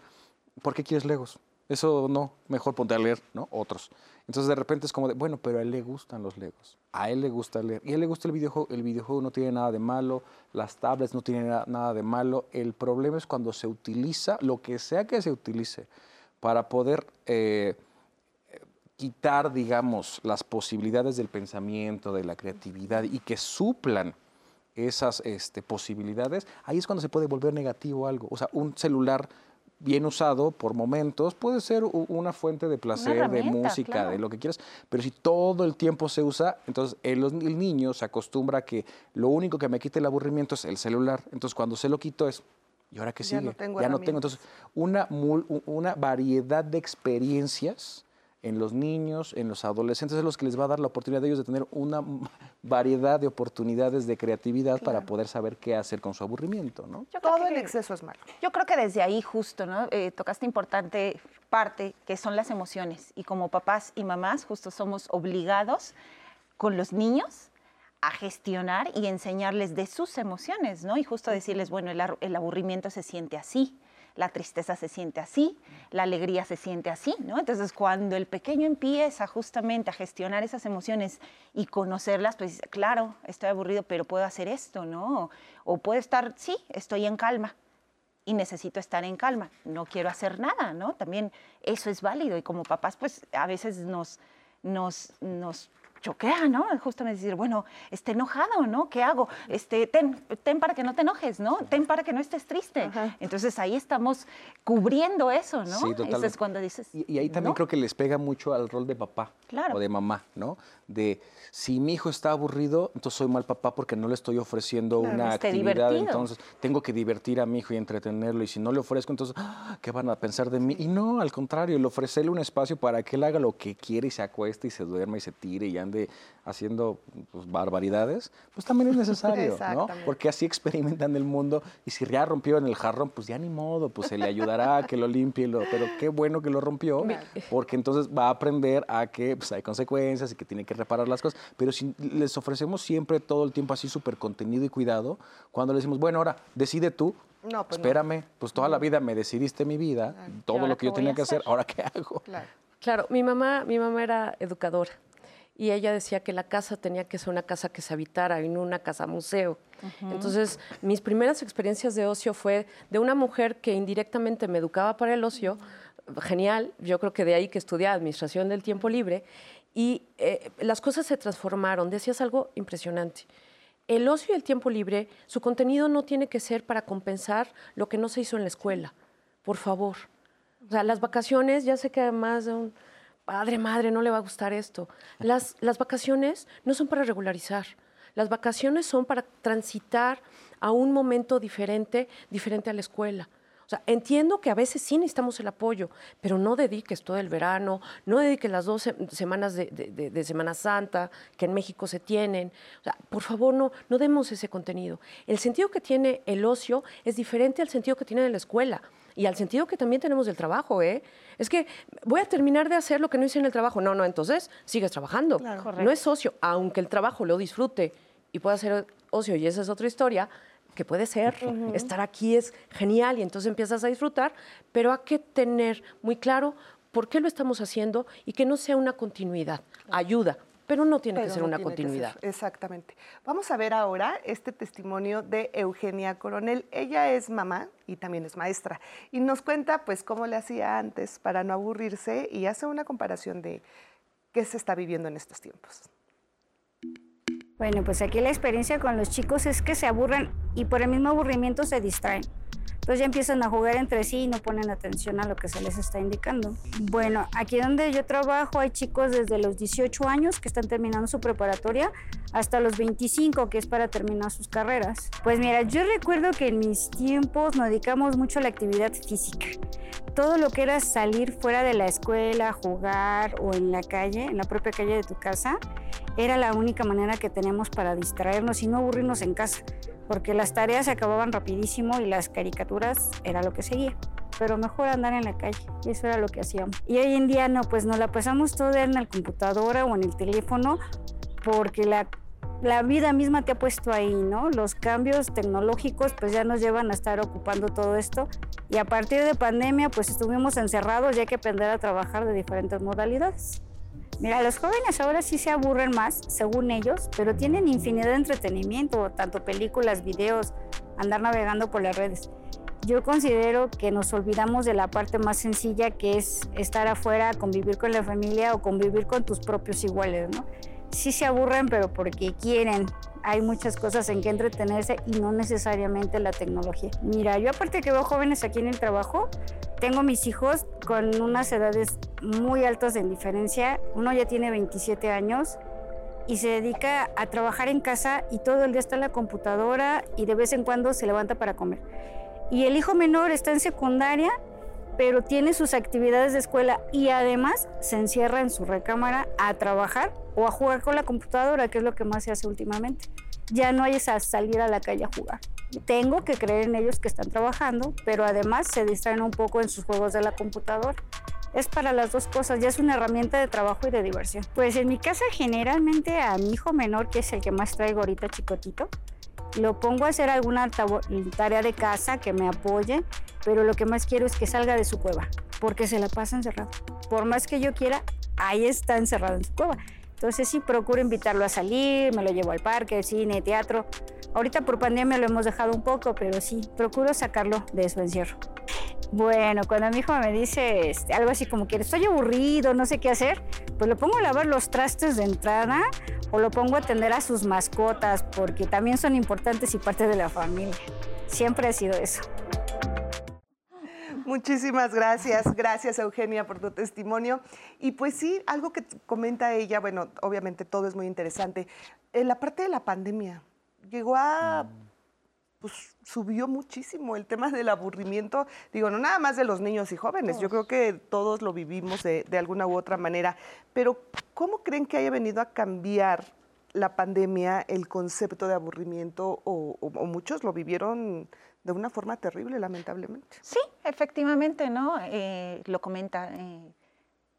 ¿Por qué quieres legos? Eso no, mejor ponte a leer, ¿no? Otros. Entonces de repente es como de, bueno, pero a él le gustan los legos, a él le gusta leer, y a él le gusta el videojuego, el videojuego no tiene nada de malo, las tablets no tienen nada de malo, el problema es cuando se utiliza, lo que sea que se utilice, para poder eh, quitar, digamos, las posibilidades del pensamiento, de la creatividad, y que suplan esas este, posibilidades, ahí es cuando se puede volver negativo algo. O sea, un celular bien usado por momentos puede ser una fuente de placer, de música, de lo que quieras, pero si todo el tiempo se usa, entonces el, el, niño se acostumbra a que lo único que me quite el aburrimiento es el celular. Entonces cuando se lo quito es, ¿y ahora qué sigue? Ya no tengo. Ya no tengo. Entonces, una, una variedad de experiencias en los niños, en los adolescentes, es los que les va a dar la oportunidad de ellos de tener una *laughs* variedad de oportunidades de creatividad para poder saber qué hacer con su aburrimiento, ¿no? Todo el exceso es malo. Yo creo que desde ahí justo, ¿no? Eh, tocaste importante parte, que son las emociones. Y como papás y mamás, justo somos obligados con los niños a gestionar y enseñarles de sus emociones, ¿no? Y justo decirles, bueno, el aburrimiento se siente así, la tristeza se siente así, la alegría se siente así, ¿no? Entonces, cuando el pequeño empieza justamente a gestionar esas emociones y conocerlas, pues claro, estoy aburrido, pero puedo hacer esto, ¿no? O puedo estar, sí, estoy en calma y necesito estar en calma, no quiero hacer nada, ¿no? También eso es válido y como papás, pues a veces nos, nos, nos choquea, ¿no? Justamente decir, bueno, esté enojado, ¿no? ¿Qué hago? Este, ten, ten para que no te enojes, ¿no? Ten para que no estés triste. Entonces ahí estamos cubriendo eso, ¿no? Sí, totalmente. es cuando dices. Y, ahí también creo que les pega mucho al rol de papá o de mamá, ¿no? De si mi hijo está aburrido, entonces soy mal papá porque no le estoy ofreciendo una actividad, entonces tengo que divertir a mi hijo y entretenerlo. Y si no le ofrezco, entonces, ¡ah! ¿qué van a pensar de mí? Y no, al contrario, le ofrecerle un espacio para que él haga lo que quiere y se acueste y se duerma y se tire y ande haciendo pues, barbaridades, pues también es necesario, ¿no? Porque así experimentan el mundo y si ya rompió en el jarrón, pues ya ni modo, pues se le ayudará a que lo limpie, lo, pero qué bueno que lo rompió, porque entonces va a aprender a que pues, hay consecuencias y que tiene que reparar las cosas, pero si les ofrecemos siempre todo el tiempo así súper contenido y cuidado, cuando le decimos, bueno, ahora decide tú, no, pues espérame, pues toda la vida me decidiste mi vida, todo lo que yo tenía que hacer, ahora qué hago. Claro. Claro, mi mamá, mi mamá era educadora y ella decía que la casa tenía que ser una casa que se habitara y no una casa museo. Entonces, mis primeras experiencias de ocio fue de una mujer que indirectamente me educaba para el ocio, genial, yo creo que de ahí que estudié administración del tiempo libre, y eh, las cosas se transformaron, decías algo impresionante. El ocio y el tiempo libre, su contenido no tiene que ser para compensar lo que no se hizo en la escuela, por favor. O sea, las vacaciones, ya sé que además de un padre, madre, no le va a gustar esto. Las, *laughs* las vacaciones no son para regularizar. Las vacaciones son para transitar a un momento diferente, diferente a la escuela. O sea, entiendo que a veces sí necesitamos el apoyo, pero no dediques todo el verano, no dediques las dos semanas de, de, Semana Santa que en México se tienen. O sea, por favor, no, no demos ese contenido. El sentido que tiene el ocio es diferente al sentido que tiene la escuela y al sentido que también tenemos del trabajo, ¿eh? Es que voy a terminar de hacer lo que no hice en el trabajo. No, no, entonces sigues trabajando. no es ocio, aunque el trabajo lo disfrute y pueda ser ocio, y esa es otra historia, que puede ser, estar aquí es genial y entonces empiezas a disfrutar, pero hay que tener muy claro por qué lo estamos haciendo y que no sea una continuidad. Ayuda, pero no tiene que ser una continuidad. exactamente. Vamos a ver ahora este testimonio de Eugenia Coronel. Ella es mamá y también es maestra y nos cuenta pues cómo le hacía antes para no aburrirse y hace una comparación de qué se está viviendo en estos tiempos. Bueno, pues aquí la experiencia con los chicos es que se aburren y por el mismo aburrimiento se distraen. Entonces ya empiezan a jugar entre sí y no ponen atención a lo que se les está indicando. Bueno, aquí donde yo trabajo hay chicos desde los 18 años que están terminando su preparatoria hasta los 25, que es para terminar sus carreras. Pues mira, yo recuerdo que en mis tiempos nos dedicamos mucho a la actividad física. Todo lo que era salir fuera de la escuela, jugar o en la calle, en la propia calle de tu casa, era la única manera que tenemos para distraernos y no aburrirnos en casa porque las tareas se acababan rapidísimo y las caricaturas era lo que seguía. Pero mejor andar en la calle, y eso era lo que hacíamos. Y hoy en día no, pues nos la pasamos todo en la computadora o en el teléfono, porque la, la vida misma te ha puesto ahí, ¿no? Los cambios tecnológicos pues ya nos llevan a estar ocupando todo esto. Y a partir de pandemia pues estuvimos encerrados y hay que aprender a trabajar de diferentes modalidades. Mira, los jóvenes ahora sí se aburren más, según ellos, pero tienen infinidad de entretenimiento, tanto películas, videos, andar navegando por las redes. Yo considero que nos olvidamos de la parte más sencilla que es estar afuera, convivir con la familia o convivir con tus propios iguales, ¿no? Sí se aburren, pero porque quieren. Hay muchas cosas en que entretenerse y no necesariamente la tecnología. Mira, yo aparte que veo jóvenes aquí en el trabajo, tengo mis hijos con unas edades muy altas en diferencia. Uno ya tiene 27 años y se dedica a trabajar en casa y todo el día está en la computadora y de vez en cuando se levanta para comer. Y el hijo menor está en secundaria, pero tiene sus actividades de escuela y además se encierra en su recámara a trabajar o a jugar con la computadora, que es lo que más se hace últimamente. Ya no hay esa salir a la calle a jugar tengo que creer en ellos que están trabajando, pero además se distraen un poco en sus juegos de la computadora. Es para las dos cosas, ya es una herramienta de trabajo y de diversión. Pues en mi casa generalmente a mi hijo menor, que es el que más traigo ahorita chicotito, lo pongo a hacer alguna tarea de casa que me apoye, pero lo que más quiero es que salga de su cueva, porque se la pasa encerrado. Por más que yo quiera, ahí está encerrado en su cueva. Entonces sí, procuro invitarlo a salir, me lo llevo al parque, cine, teatro, Ahorita por pandemia lo hemos dejado un poco, pero sí, procuro sacarlo de su encierro. Bueno, cuando mi hijo me dice este, algo así como que estoy aburrido, no sé qué hacer, pues lo pongo a lavar los trastes de entrada o lo pongo a atender a sus mascotas, porque también son importantes y parte de la familia. Siempre ha sido eso. Muchísimas gracias, gracias Eugenia por tu testimonio. Y pues sí, algo que comenta ella, bueno, obviamente todo es muy interesante. En la parte de la pandemia, llegó a, mm. Pues subió muchísimo el tema del aburrimiento, digo, no nada más de los niños y jóvenes, yo creo que todos lo vivimos de, alguna u otra manera, pero ¿cómo creen que haya venido a cambiar la pandemia el concepto de aburrimiento o, muchos lo vivieron de una forma terrible, lamentablemente? Sí, efectivamente, ¿no? Eh, lo comenta. Eh,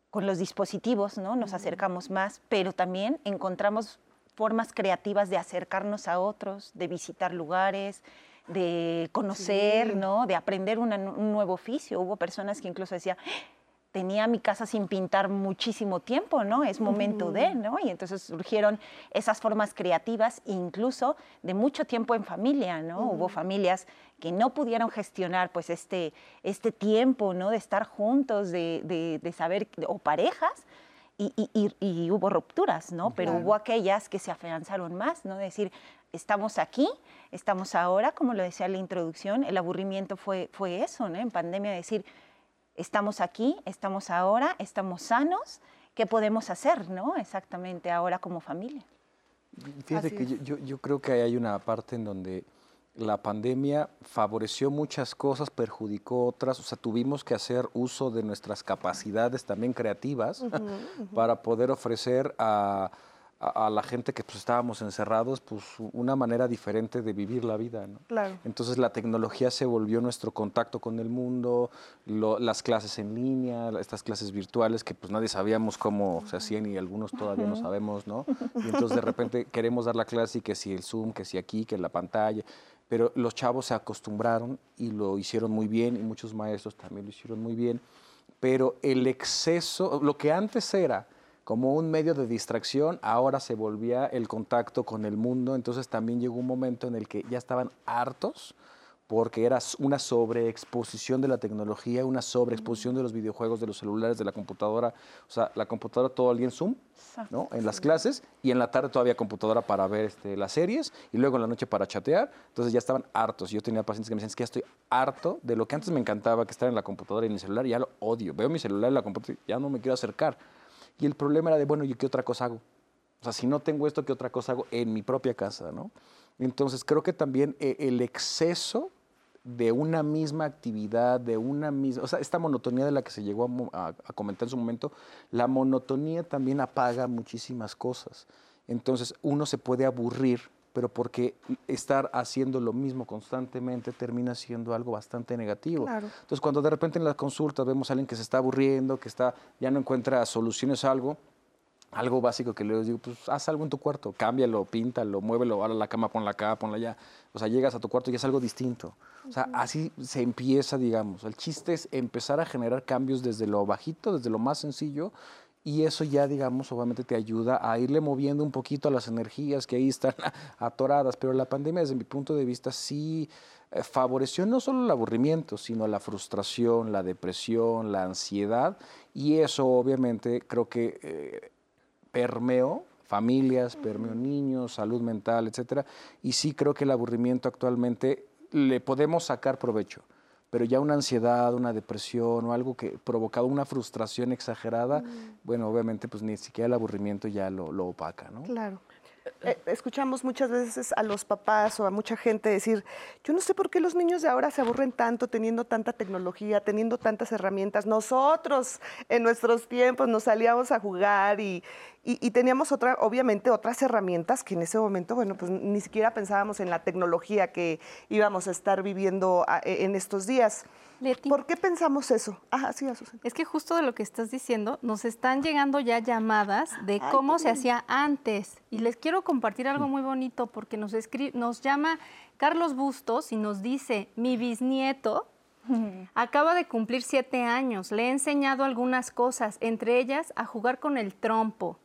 con los dispositivos, ¿no? Nos acercamos más, pero también encontramos formas creativas de acercarnos a otros, de visitar lugares, de conocer, ¿no? De aprender un nuevo oficio. Hubo personas que incluso decían, tenía mi casa sin pintar muchísimo tiempo, ¿no? Es momento de, ¿no? Y entonces surgieron esas formas creativas, incluso de mucho tiempo en familia, ¿no? Hubo familias que no pudieron gestionar, pues, este, este tiempo, ¿no? De estar juntos, de, de, de saber, o parejas, y, hubo rupturas, ¿no? Pero hubo aquellas que se afianzaron más, ¿no? Decir, estamos aquí, estamos ahora, como lo decía en la introducción, el aburrimiento fue, fue eso, ¿no? En pandemia decir, estamos aquí, estamos ahora, estamos sanos, ¿qué podemos hacer, ¿no? Exactamente ahora como familia. Fíjate que yo, yo creo que hay una parte en donde la pandemia favoreció muchas cosas, perjudicó otras, o sea, tuvimos que hacer uso de nuestras capacidades también creativas para poder ofrecer a, la gente que pues, estábamos encerrados pues una manera diferente de vivir la vida. ¿no? Claro. Entonces la tecnología se volvió nuestro contacto con el mundo, las clases en línea, estas clases virtuales que pues nadie sabíamos cómo se hacían y algunos todavía no sabemos, ¿no? Y entonces de repente queremos dar la clase y que si el Zoom, que si aquí, que la pantalla pero los chavos se acostumbraron y lo hicieron muy bien y muchos maestros también lo hicieron muy bien, pero el exceso, lo que antes era como un medio de distracción, ahora se volvía el contacto con el mundo, entonces también llegó un momento en el que ya estaban hartos porque era una sobreexposición de la tecnología, una sobreexposición de los videojuegos, de los celulares, de la computadora. O sea, la computadora todo el día en Zoom, ¿no? En las clases, y en la tarde todavía computadora para ver este, las series, y luego en la noche para chatear. Entonces ya estaban hartos. Yo tenía pacientes que me decían, es que ya estoy harto de lo que antes me encantaba, que estar en la computadora y en el celular, y ya lo odio. Veo mi celular en la computadora y ya no me quiero acercar. Y el problema era de, bueno, ¿yo qué otra cosa hago? O sea, si no tengo esto, ¿qué otra cosa hago en mi propia casa, no? Entonces creo que también eh, el exceso de una misma actividad, de una misma, o sea, esta monotonía de la que se llegó a, comentar en su momento, la monotonía también apaga muchísimas cosas. Entonces uno se puede aburrir, pero porque estar haciendo lo mismo constantemente termina siendo algo bastante negativo. Entonces cuando de repente en las consultas vemos a alguien que se está aburriendo, que está, ya no encuentra soluciones a algo, algo básico que les digo, pues haz algo en tu cuarto, cámbialo, píntalo, muévelo, ahora la cama, ponla acá, ponla allá. O sea, llegas a tu cuarto y es algo distinto. O sea, así se empieza, digamos. El chiste es empezar a generar cambios desde lo bajito, desde lo más sencillo, y eso ya, digamos, obviamente te ayuda a irle moviendo un poquito a las energías que ahí están *laughs* atoradas. Pero la pandemia, desde mi punto de vista, sí eh, favoreció no solo el aburrimiento, sino la frustración, la depresión, la ansiedad, y eso obviamente creo que... Eh, permeó familias, permeó niños, salud mental, etcétera. Y sí creo que el aburrimiento actualmente le podemos sacar provecho, pero ya una ansiedad, una depresión o algo que provocado una frustración exagerada, bueno, obviamente pues ni siquiera el aburrimiento ya lo, lo opaca, ¿no? Claro. Eh, escuchamos muchas veces a los papás o a mucha gente decir, yo no sé por qué los niños de ahora se aburren tanto teniendo tanta tecnología, teniendo tantas herramientas. Nosotros en nuestros tiempos nos salíamos a jugar y, teníamos otra, obviamente otras herramientas que en ese momento, bueno, pues ni siquiera pensábamos en la tecnología que íbamos a estar viviendo e, en estos días. ¿Por qué pensamos eso? Ah, sí, Es que justo de lo que estás diciendo, nos están llegando ya llamadas de cómo se hacía antes. Y les quiero compartir algo muy bonito porque nos, nos llama Carlos Bustos y nos dice, mi bisnieto acaba de cumplir siete años, le he enseñado algunas cosas, entre ellas a jugar con el trompo.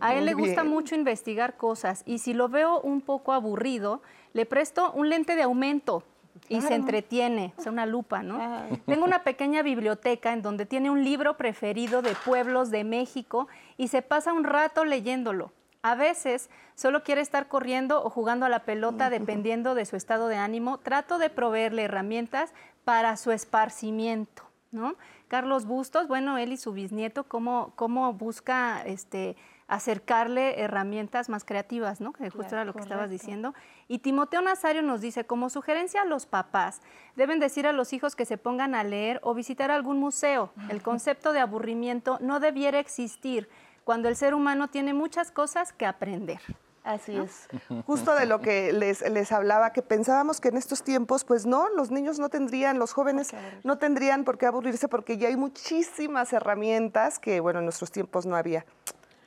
A él le gusta mucho investigar cosas y si lo veo un poco aburrido, le presto un lente de aumento y se entretiene, o sea, una lupa, ¿no? Tengo una pequeña biblioteca en donde tiene un libro preferido de pueblos de México y se pasa un rato leyéndolo. A veces solo quiere estar corriendo o jugando a la pelota dependiendo de su estado de ánimo. Trato de proveerle herramientas para su esparcimiento, ¿no? Carlos Bustos, bueno, él y su bisnieto, cómo, cómo busca este, acercarle herramientas más creativas, ¿no? Que justo era lo que estabas diciendo. Y Timoteo Nazario nos dice, como sugerencia a los papás, deben decir a los hijos que se pongan a leer o visitar algún museo. El concepto de aburrimiento no debiera existir cuando el ser humano tiene muchas cosas que aprender. Así es. Justo de lo que les, les, hablaba, que pensábamos que en estos tiempos, pues no, los niños no tendrían, los jóvenes no tendrían por qué aburrirse porque ya hay muchísimas herramientas que, bueno, en nuestros tiempos no había.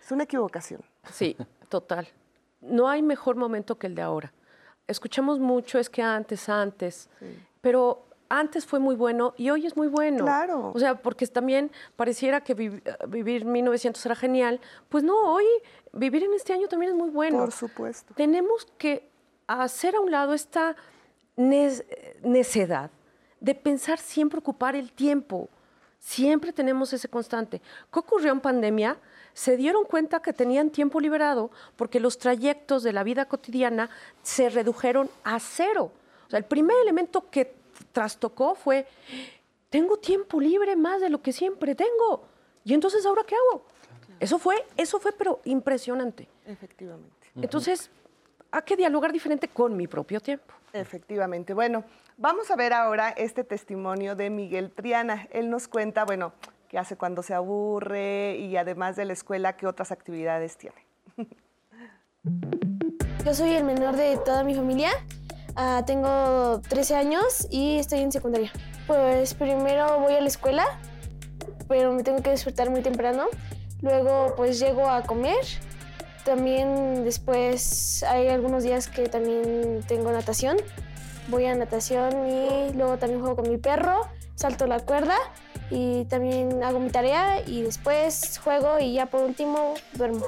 Es una equivocación. Sí, total. No hay mejor momento que el de ahora. Escuchamos mucho, es que antes, antes, pero antes fue muy bueno y hoy es muy bueno. Claro. O sea, porque también pareciera que vivir 1900 era genial. Pues no, hoy vivir en este año también es muy bueno. Por supuesto. Tenemos que hacer a un lado esta necedad de pensar siempre ocupar el tiempo. Siempre tenemos ese constante. ¿Qué ocurrió en pandemia? Se dieron cuenta que tenían tiempo liberado porque los trayectos de la vida cotidiana se redujeron a cero. O sea, el primer elemento que trastocó fue, tengo tiempo libre más de lo que siempre tengo. Y entonces, ¿ahora qué hago? Eso fue, eso fue, pero impresionante. Efectivamente. Entonces, hay que dialogar diferente con mi propio tiempo. Efectivamente. Bueno, vamos a ver ahora este testimonio de Miguel Triana. Él nos cuenta, bueno, qué hace cuando se aburre y además de la escuela, qué otras actividades tiene. *laughs* Yo soy el menor de toda mi familia. Ah, tengo 13 años y estoy en secundaria. Pues primero voy a la escuela, pero me tengo que despertar muy temprano. Luego pues llego a comer. También después hay algunos días que también tengo natación. Voy a natación y luego también juego con mi perro, salto la cuerda y también hago mi tarea y después juego y ya por último duermo.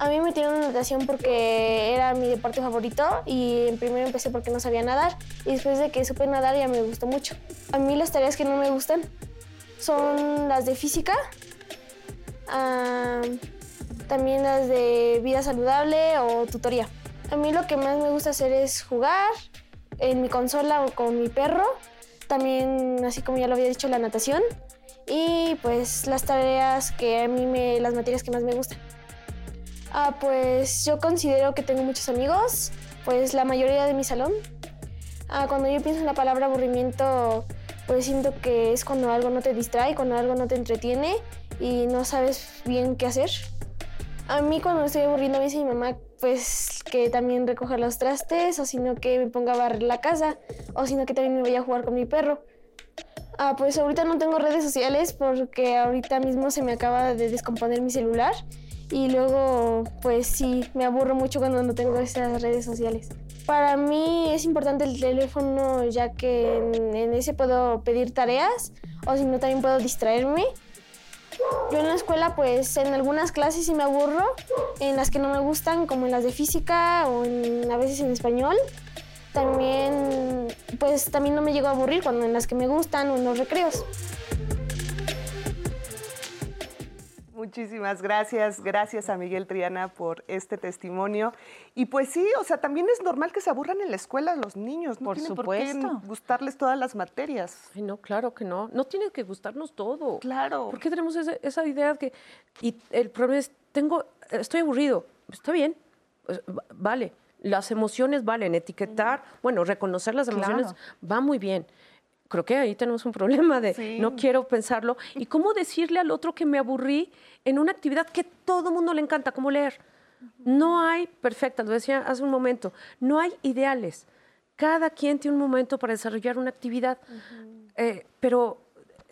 A mí me en natación porque era mi deporte favorito y primero empecé porque no sabía nadar y después de que supe nadar ya me gustó mucho. A mí las tareas que no me gustan son las de física, ah, también las de vida saludable o tutoría. A mí lo que más me gusta hacer es jugar en mi consola o con mi perro, también así como ya lo había dicho la natación y pues las tareas que a mí me, las materias que más me gustan. Ah, pues yo considero que tengo muchos amigos, pues la mayoría de mi salón. Ah, cuando yo pienso en la palabra aburrimiento, pues siento que es cuando algo no te distrae, cuando algo no te entretiene y no sabes bien qué hacer. A mí cuando estoy aburriendo me dice mi mamá pues que también recoja los trastes o sino que me ponga a barrer la casa o sino que también me vaya a jugar con mi perro. Ah, pues ahorita no tengo redes sociales porque ahorita mismo se me acaba de descomponer mi celular y luego pues sí, me aburro mucho cuando no tengo esas redes sociales. Para mí es importante el teléfono ya que en, ese puedo pedir tareas o si no también puedo distraerme. Yo en la escuela pues en algunas clases sí me aburro, en las que no me gustan como en las de física o a veces en español. También pues también no me llego a aburrir cuando en las que me gustan o en los recreos. Muchísimas gracias, gracias a Miguel Triana por este testimonio. Y pues sí, o sea, también es normal que se aburran en la escuela los niños, no por supuesto. por qué gustarles todas las materias. Ay, no, claro que no, no tiene que gustarnos todo. Claro. ¿Por qué tenemos esa, esa idea que y el problema es tengo estoy aburrido, está bien, pues, vale, las emociones valen, etiquetar, bueno, reconocer las emociones va muy bien creo que ahí tenemos un problema de no quiero pensarlo. ¿Y cómo decirle al otro que me aburrí en una actividad que todo mundo le encanta, como leer? No hay perfectas, lo decía hace un momento, no hay ideales. Cada quien tiene un momento para desarrollar una actividad, eh, pero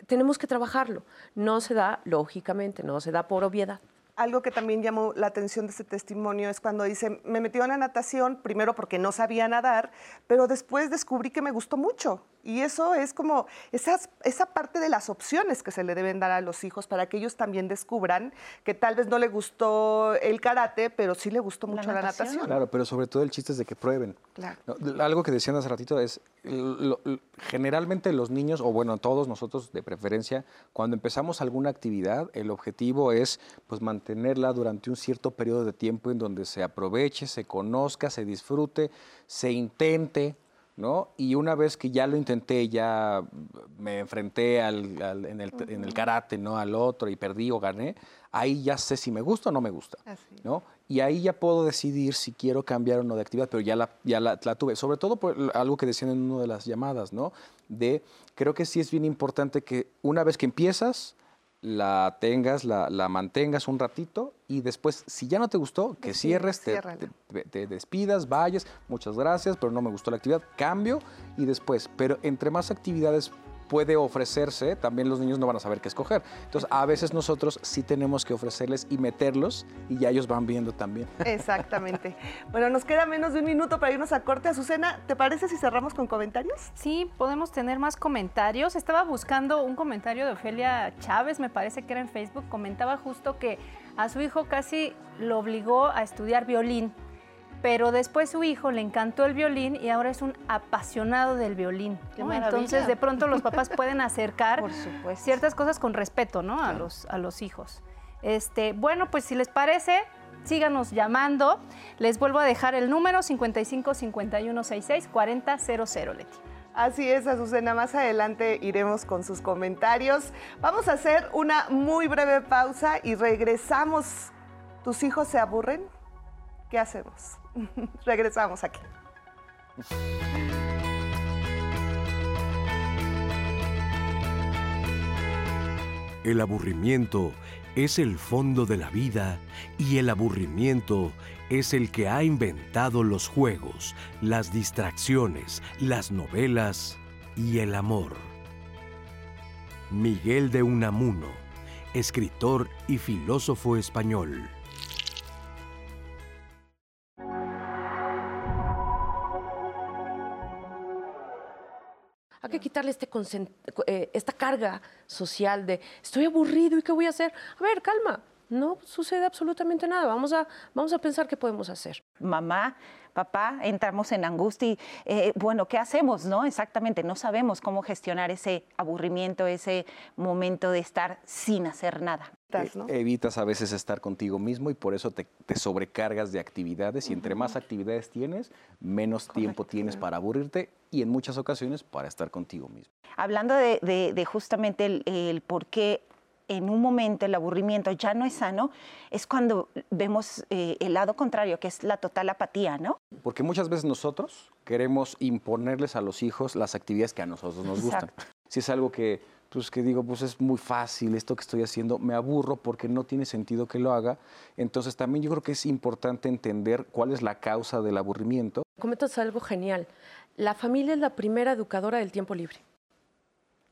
tenemos que trabajarlo. No se da lógicamente, no se da por obviedad algo que también llamó la atención de ese testimonio es cuando dice, me metió en la natación, primero porque no sabía nadar, pero después descubrí que me gustó mucho. Y eso es como esas, esa parte de las opciones que se le deben dar a los hijos para que ellos también descubran que tal vez no le gustó el karate, pero sí le gustó mucho la natación. Claro, pero sobre todo el chiste es de que prueben. Claro. algo que decían hace ratito es, generalmente los niños, o bueno, todos nosotros de preferencia, cuando empezamos alguna actividad, el objetivo es pues mantenerla durante un cierto periodo de tiempo en donde se aproveche, se conozca, se disfrute, se intente, ¿no? Y una vez que ya lo intenté, ya me enfrenté al, en, el, en, el, karate, ¿no? Al otro y perdí o gané, ahí ya sé si me gusta o no me gusta, ¿no? Y ahí ya puedo decidir si quiero cambiar o no de actividad, pero ya la, ya la, tuve. Sobre todo por algo que decían en una de las llamadas, ¿no? De, creo que sí es bien importante que una vez que empiezas, la tengas, la, la, mantengas un ratito y después, si ya no te gustó, que cierres, te, te, despidas, vayas, muchas gracias, pero no me gustó la actividad, cambio y después. Pero entre más actividades puede ofrecerse, también los niños no van a saber qué escoger. Entonces, a veces nosotros sí tenemos que ofrecerles y meterlos y ya ellos van viendo también. Exactamente. bueno, nos queda menos de un minuto para irnos a corte. Azucena, ¿te parece si cerramos con comentarios? Sí, podemos tener más comentarios. Estaba buscando un comentario de Ofelia Chávez, me parece que era en Facebook, comentaba justo que a su hijo casi lo obligó a estudiar violín pero después su hijo le encantó el violín y ahora es un apasionado del violín. Entonces, de pronto los papás pueden acercar *laughs* ciertas cosas con respeto ¿no? a, los, a los hijos. Este, bueno, pues si les parece, síganos llamando. Les vuelvo a dejar el número 55 51 66 40 00, Leti. Así es, Azucena. Más adelante iremos con sus comentarios. Vamos a hacer una muy breve pausa y regresamos. ¿Tus hijos se aburren? ¿Qué hacemos? *laughs* Regresamos aquí. El aburrimiento es el fondo de la vida y el aburrimiento es el que ha inventado los juegos, las distracciones, las novelas y el amor. Miguel de Unamuno, escritor y filósofo español. Hay que quitarle este eh, esta carga social de estoy aburrido y qué voy a hacer. A ver, calma. no sucede absolutamente nada. Vamos a, vamos a pensar qué podemos hacer. Mamá, papá, entramos en angustia y, eh, bueno, ¿qué hacemos? No, exactamente, no sabemos cómo gestionar ese aburrimiento, ese momento de estar sin hacer nada. Evitas a veces estar contigo mismo y por eso te, sobrecargas de actividades y entre más actividades tienes, menos tiempo tienes para aburrirte y en muchas ocasiones para estar contigo mismo. Hablando de, justamente el, el por qué en un momento el aburrimiento ya no es sano, es cuando vemos eh, el lado contrario, que es la total apatía, ¿no? Porque muchas veces nosotros queremos imponerles a los hijos las actividades que a nosotros nos gustan. Si es algo que, pues, que digo, pues es muy fácil esto que estoy haciendo, me aburro porque no tiene sentido que lo haga. Entonces también yo creo que es importante entender cuál es la causa del aburrimiento. Comentas algo genial. La familia es la primera educadora del tiempo libre.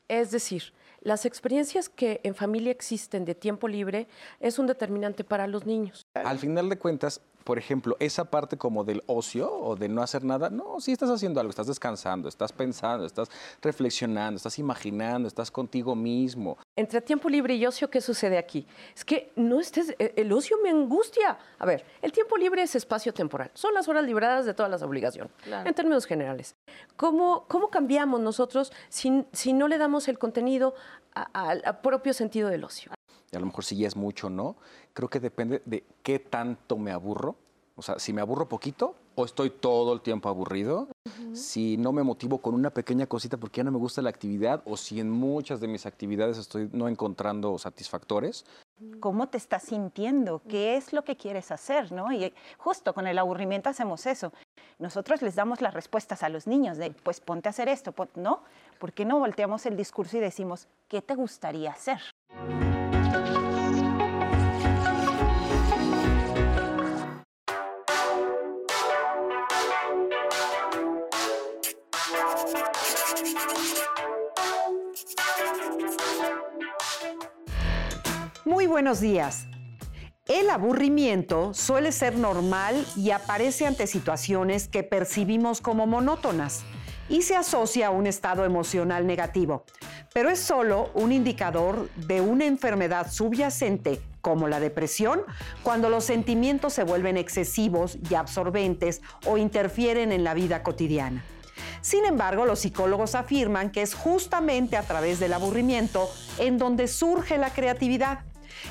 Es decir, las experiencias que en familia existen de tiempo libre es un determinante para los niños. Al final de cuentas, por ejemplo, esa parte como del ocio o de no hacer nada, no, si estás haciendo algo, estás descansando, estás pensando, estás reflexionando, estás imaginando, estás contigo mismo. Entre tiempo libre y ocio, ¿qué sucede aquí? Es que no estés, e, el ocio me angustia. A ver, el tiempo libre es espacio temporal, son las horas libradas de todas las obligaciones, en términos generales. ¿Cómo, cómo cambiamos nosotros si, si no le damos el contenido al propio sentido del ocio? Y a lo mejor si ya es mucho, ¿no? creo que depende de qué tanto me aburro. O sea, si me aburro poquito o estoy todo el tiempo aburrido, si no me motivo con una pequeña cosita porque ya no me gusta la actividad o si en muchas de mis actividades estoy no encontrando satisfactores. ¿Cómo te estás sintiendo? ¿Qué es lo que quieres hacer? ¿no? Y justo con el aburrimiento hacemos eso. Nosotros les damos las respuestas a los niños de, pues ponte a hacer esto, ¿no? ¿Por qué no volteamos el discurso y decimos, ¿qué te gustaría hacer? Muy buenos días. El aburrimiento suele ser normal y aparece ante situaciones que percibimos como monótonas y se asocia a un estado emocional negativo, pero es solo un indicador de una enfermedad subyacente como la depresión cuando los sentimientos se vuelven excesivos y absorbentes o interfieren en la vida cotidiana. Sin embargo, los psicólogos afirman que es justamente a través del aburrimiento en donde surge la creatividad.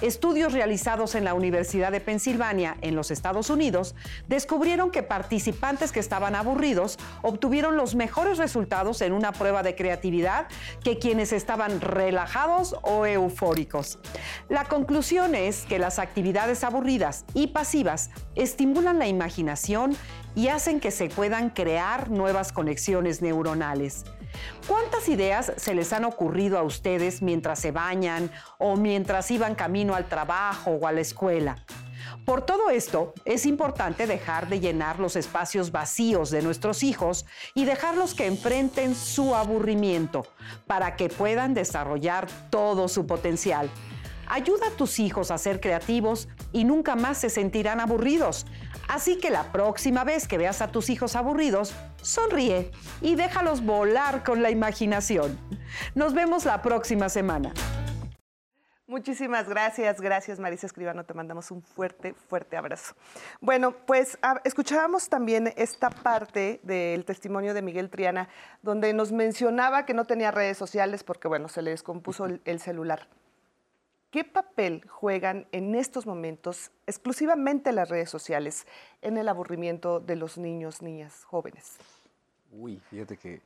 Estudios realizados en la Universidad de Pensilvania, en los Estados Unidos, descubrieron que participantes que estaban aburridos obtuvieron los mejores resultados en una prueba de creatividad que quienes estaban relajados o eufóricos. La conclusión es que las actividades aburridas y pasivas estimulan la imaginación y hacen que se puedan crear nuevas conexiones neuronales. ¿Cuántas ideas se les han ocurrido a ustedes mientras se bañan o mientras iban camino al trabajo o a la escuela? Por todo esto, es importante dejar de llenar los espacios vacíos de nuestros hijos y dejarlos que enfrenten su aburrimiento para que puedan desarrollar todo su potencial. Ayuda a tus hijos a ser creativos y nunca más se sentirán aburridos. Así que la próxima vez que veas a tus hijos aburridos, sonríe y déjalos volar con la imaginación. Nos vemos la próxima semana. Muchísimas gracias, gracias Marisa Escribano, te mandamos un fuerte, fuerte abrazo. Bueno, pues escuchábamos también esta parte del testimonio de Miguel Triana, donde nos mencionaba que no tenía redes sociales porque, bueno, se le descompuso el celular. ¿Qué papel juegan en estos momentos exclusivamente las redes sociales en el aburrimiento de los niños, niñas, jóvenes? Uy, fíjate que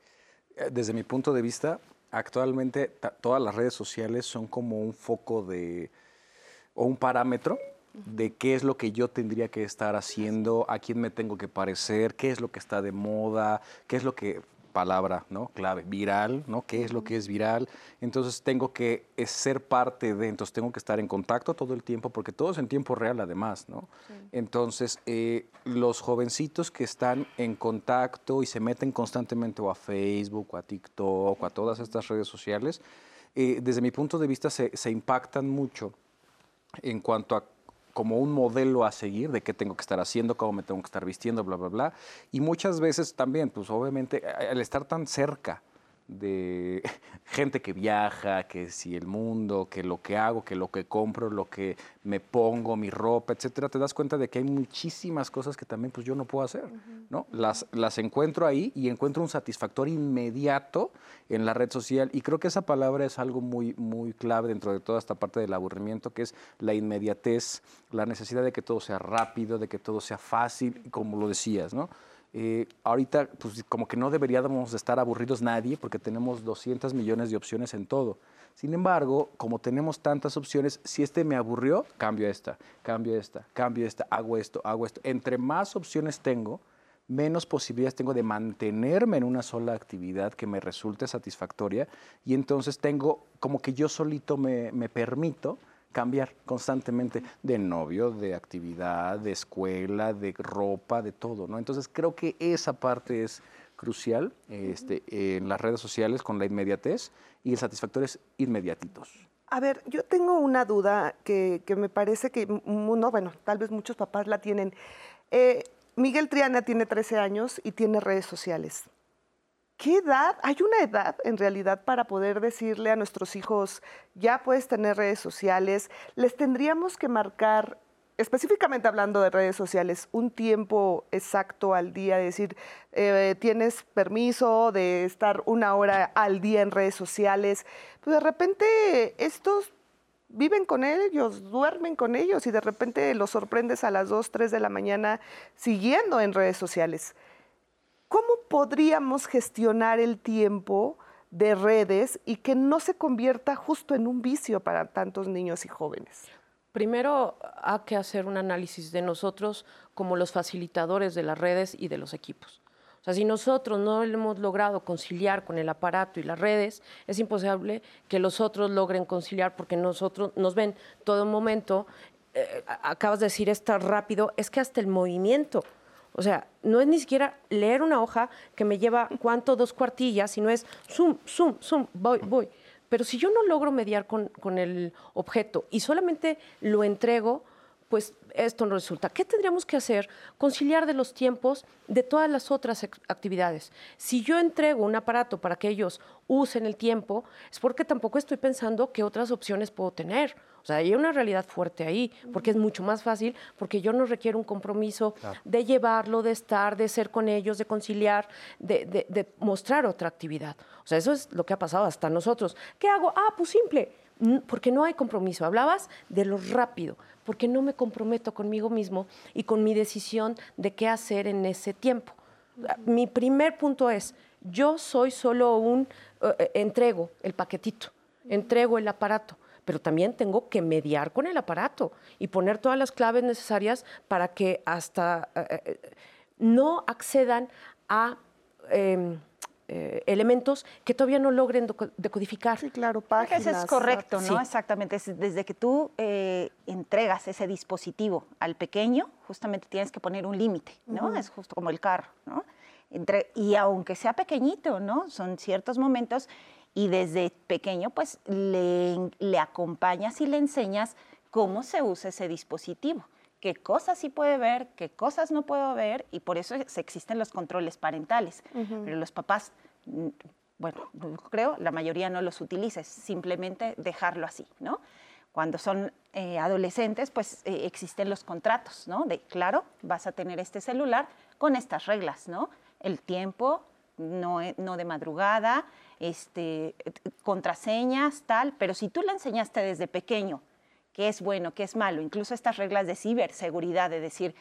eh, desde mi punto de vista, actualmente todas las redes sociales son como un foco de o un parámetro de qué es lo que yo tendría que estar haciendo, a quién me tengo que parecer, qué es lo que está de moda, qué es lo que palabra, ¿no? Clave, viral, ¿no? ¿Qué es lo que es viral? Entonces tengo que ser parte de, entonces tengo que estar en contacto todo el tiempo, porque todo es en tiempo real además, ¿no? Entonces, eh, los jovencitos que están en contacto y se meten constantemente o a Facebook, o a TikTok, o a todas estas redes sociales, eh, desde mi punto de vista se, se impactan mucho en cuanto a como un modelo a seguir de qué tengo que estar haciendo, cómo me tengo que estar vistiendo, bla, bla, bla. Y muchas veces también, pues obviamente, al estar tan cerca de *laughs* gente que viaja, que si el mundo, que lo que hago, que lo que compro, lo que me pongo, mi ropa, etcétera, te das cuenta de que hay muchísimas cosas que también pues yo no puedo hacer, ¿no? Las, las encuentro ahí y encuentro un satisfactor inmediato en la red social y creo que esa palabra es algo muy, muy clave dentro de toda esta parte del aburrimiento, que es la inmediatez, la necesidad de que todo sea rápido, de que todo sea fácil, como lo decías, ¿no? Eh, ahorita, pues como que no deberíamos de estar aburridos nadie porque tenemos 200 millones de opciones en todo. Sin embargo, como tenemos tantas opciones, si este me aburrió, cambio esta, cambio esta, cambio esta, hago esto, hago esto. Entre más opciones tengo, menos posibilidades tengo de mantenerme en una sola actividad que me resulte satisfactoria y entonces tengo como que yo solito me, me permito cambiar constantemente de novio, de actividad, de escuela, de ropa, de todo, ¿no? Entonces creo que esa parte es crucial este, en las redes sociales con la inmediatez y el satisfactor es inmediatitos. A ver, yo tengo una duda que, que me parece que, no, bueno, tal vez muchos papás la tienen. Eh, Miguel Triana tiene 13 años y tiene redes sociales. ¿Qué edad? ¿Hay una edad en realidad para poder decirle a nuestros hijos, ya puedes tener redes sociales? ¿Les tendríamos que marcar, específicamente hablando de redes sociales, un tiempo exacto al día? decir, eh, tienes permiso de estar una hora al día en redes sociales. Pues de repente estos viven con ellos, duermen con ellos y de repente los sorprendes a las 2, 3 de la mañana siguiendo en redes sociales. ¿Cómo podríamos gestionar el tiempo de redes y que no se convierta justo en un vicio para tantos niños y jóvenes? Primero hay que hacer un análisis de nosotros como los facilitadores de las redes y de los equipos. O sea, si nosotros no hemos logrado conciliar con el aparato y las redes, es imposible que los otros logren conciliar porque nosotros nos ven todo momento. Eh, acabas de decir esto rápido, es que hasta el movimiento o sea, no es ni siquiera leer una hoja que me lleva cuánto, dos cuartillas, sino es zoom, zoom, zoom, voy, voy. Pero si yo no logro mediar con, con el objeto y solamente lo entrego, pues esto no resulta. ¿Qué tendríamos que hacer? Conciliar de los tiempos de todas las otras actividades. Si yo entrego un aparato para que ellos usen el tiempo, es porque tampoco estoy pensando qué otras opciones puedo tener. Sea, hay una realidad fuerte ahí, porque es mucho más fácil, porque yo no requiero un compromiso de llevarlo, de estar, de ser con ellos, de conciliar, de, de mostrar otra actividad. O sea, eso es lo que ha pasado hasta nosotros. ¿Qué hago? Ah, pues simple porque no hay compromiso. Hablabas de lo rápido, porque no me comprometo conmigo mismo y con mi decisión de qué hacer en ese tiempo. Mi primer punto es, yo soy solo un, eh, eh, entrego el paquetito, entrego el aparato, pero también tengo que mediar con el aparato y poner todas las claves necesarias para que hasta eh, no accedan a em, eh, elementos que todavía no logren decodificar. Sí, claro, páginas. Eso es correcto, ¿no? Exactamente. Desde que tú eh, entregas ese dispositivo al pequeño, justamente tienes que poner un límite, ¿no? Es justo como el carro, ¿no? Entre, y aunque sea pequeñito, ¿no? Son ciertos momentos y desde pequeño, pues le, le acompañas y le enseñas cómo se usa ese dispositivo qué cosas sí puede ver, qué cosas no puedo ver, y por eso existen los controles parentales. Pero los papás, mm, bueno, creo, la mayoría no los utiliza, simplemente dejarlo así, ¿no? Cuando son eh, adolescentes, pues eh, existen los contratos, ¿no? De, claro, vas a tener este celular con estas reglas, ¿no? El tiempo, no, eh, no de madrugada, este, contraseñas, tal, pero si tú le enseñaste desde pequeño qué es bueno, qué es malo, incluso estas reglas de ciberseguridad, de decir,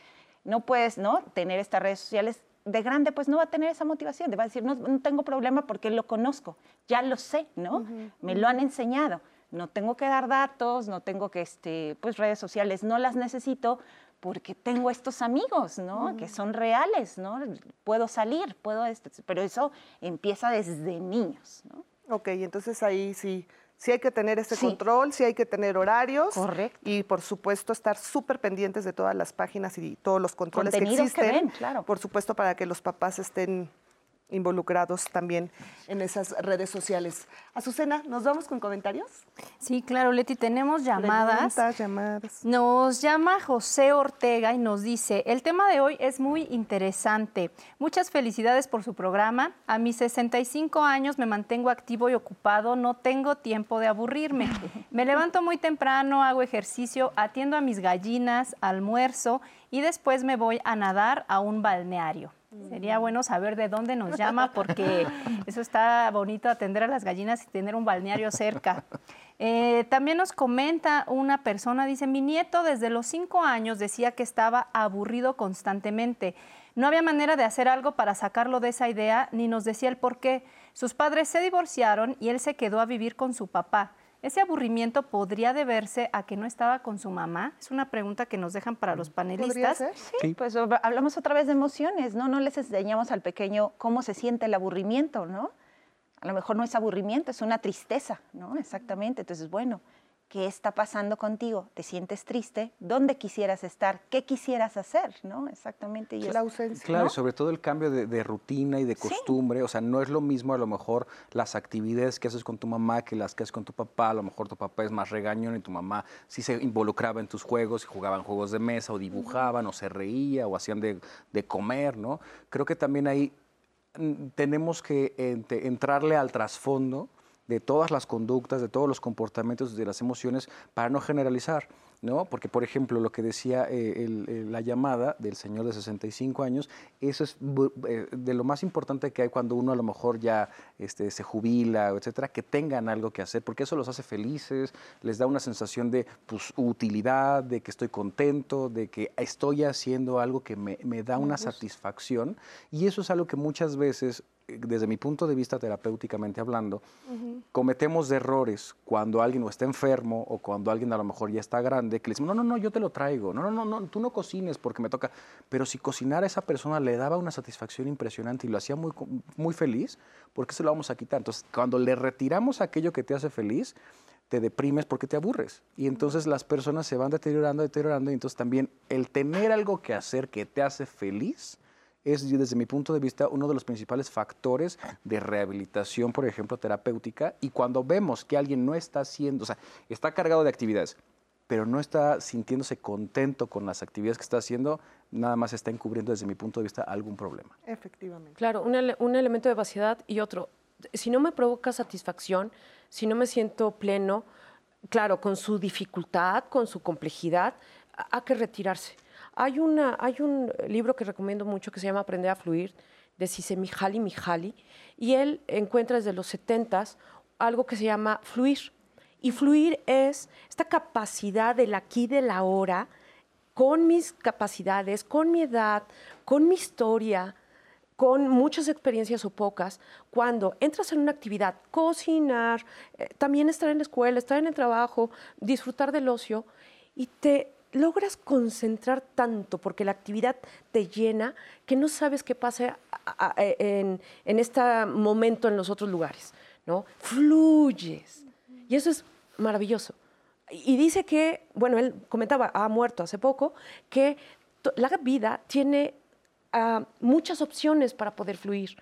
no puedes ¿no? tener estas redes sociales de grande pues no va a tener esa motivación, va a decir, no, tengo problema porque lo conozco, ya lo sé, ¿no? Me lo han enseñado, no tengo que dar datos, no tengo que, este, pues redes sociales, no las necesito porque tengo estos amigos, ¿no? Que son reales, ¿no? Puedo salir, puedo, pero eso empieza desde niños, ¿no? Ok, entonces ahí sí Sí hay que tener ese control, sí hay que tener horarios. Correcto. Y por supuesto estar súper pendientes de todas las páginas y todos los controles que existen. claro. Por supuesto para que los papás estén involucrados también en esas redes sociales. Azucena, ¿nos vamos con comentarios? Sí, claro, Leti, tenemos llamadas. Preguntas, llamadas. Nos llama José Ortega y nos dice, el tema de hoy es muy interesante. Muchas felicidades por su programa. A mis 65 años me mantengo activo y ocupado, no tengo tiempo de aburrirme. *laughs* Me levanto muy temprano, hago ejercicio, atiendo a mis gallinas, almuerzo y después me voy a nadar a un balneario. Sería bueno saber de dónde nos llama porque *laughs* eso está bonito atender a las gallinas y tener un balneario cerca. *laughs* Eh, también nos comenta una persona, dice, mi nieto desde los cinco años decía que estaba aburrido constantemente. No había manera de hacer algo para sacarlo de esa idea, ni nos decía el por qué. Sus padres se divorciaron y él se quedó a vivir con su papá. ¿Ese aburrimiento podría deberse a que no estaba con su mamá? Es una pregunta que nos dejan para los panelistas. Sí, pues hablamos otra vez de emociones, ¿no? No les enseñamos al pequeño cómo se siente el aburrimiento, ¿no? A lo mejor no es aburrimiento, es una tristeza, ¿no? Exactamente. Entonces, bueno, ¿Qué está pasando contigo? ¿Te sientes triste? ¿Dónde quisieras estar? ¿Qué quisieras hacer? ¿No? Exactamente. Y la ausencia. Claro, y sobre todo el cambio de, rutina y de costumbre. O sea, no es lo mismo a lo mejor las actividades que haces con tu mamá que las que haces con tu papá. A lo mejor tu papá es más regañón y tu mamá sí se involucraba en tus juegos y jugaban juegos de mesa o dibujaban o se reía o hacían de, de comer, ¿no? Creo que también ahí mm, tenemos que entrarle al trasfondo de todas las conductas, de todos los comportamientos, de las emociones, para no generalizar. ¿no? Porque, por ejemplo, lo que decía eh, la llamada del señor de 65 años, eso es eh, de lo más importante que hay cuando uno a lo mejor ya este, se jubila, etcétera, que tengan algo que hacer, porque eso los hace felices, les da una sensación de pues, utilidad, de que estoy contento, de que estoy haciendo algo que me, me da una satisfacción. Y eso es algo que muchas veces desde mi punto de vista terapéuticamente hablando, cometemos errores cuando alguien o está enfermo o cuando alguien a lo mejor ya está grande, que le decimos, no, no, no, yo te lo traigo, no, no, no, no, tú no cocines porque me toca. Pero si cocinar a esa persona le daba una satisfacción impresionante y lo hacía muy, muy feliz, ¿por qué se lo vamos a quitar? Entonces, cuando le retiramos aquello que te hace feliz, te deprimes porque te aburres. Y entonces las personas se van deteriorando, deteriorando, y entonces también el tener algo que hacer que te hace feliz, es desde mi punto de vista uno de los principales factores de rehabilitación, por ejemplo, terapéutica. Y cuando vemos que alguien no está haciendo, o sea, está cargado de actividades, pero no está sintiéndose contento con las actividades que está haciendo, nada más está encubriendo desde mi punto de vista algún problema. Efectivamente. Claro, un, un elemento de vaciedad y otro. Si no me provoca satisfacción, si no me siento pleno, claro, con su dificultad, con su complejidad, hay que retirarse. Hay, una, hay un libro que recomiendo mucho que se llama Aprender a Fluir, de Cise Mihaly Mihaly, y él encuentra desde los 70 algo que se llama fluir. Y fluir es esta capacidad del aquí, del ahora, con mis capacidades, con mi edad, con mi historia, con muchas experiencias o pocas, cuando entras en una actividad, cocinar, eh, también estar en la escuela, estar en el trabajo, disfrutar del ocio, y te logras concentrar tanto porque la actividad te llena que no sabes qué pasa en, este momento en los otros lugares, ¿no? Fluyes. Y eso es maravilloso. Y dice que, bueno, él comentaba, ha muerto hace poco, que la vida tiene ah, muchas opciones para poder fluir.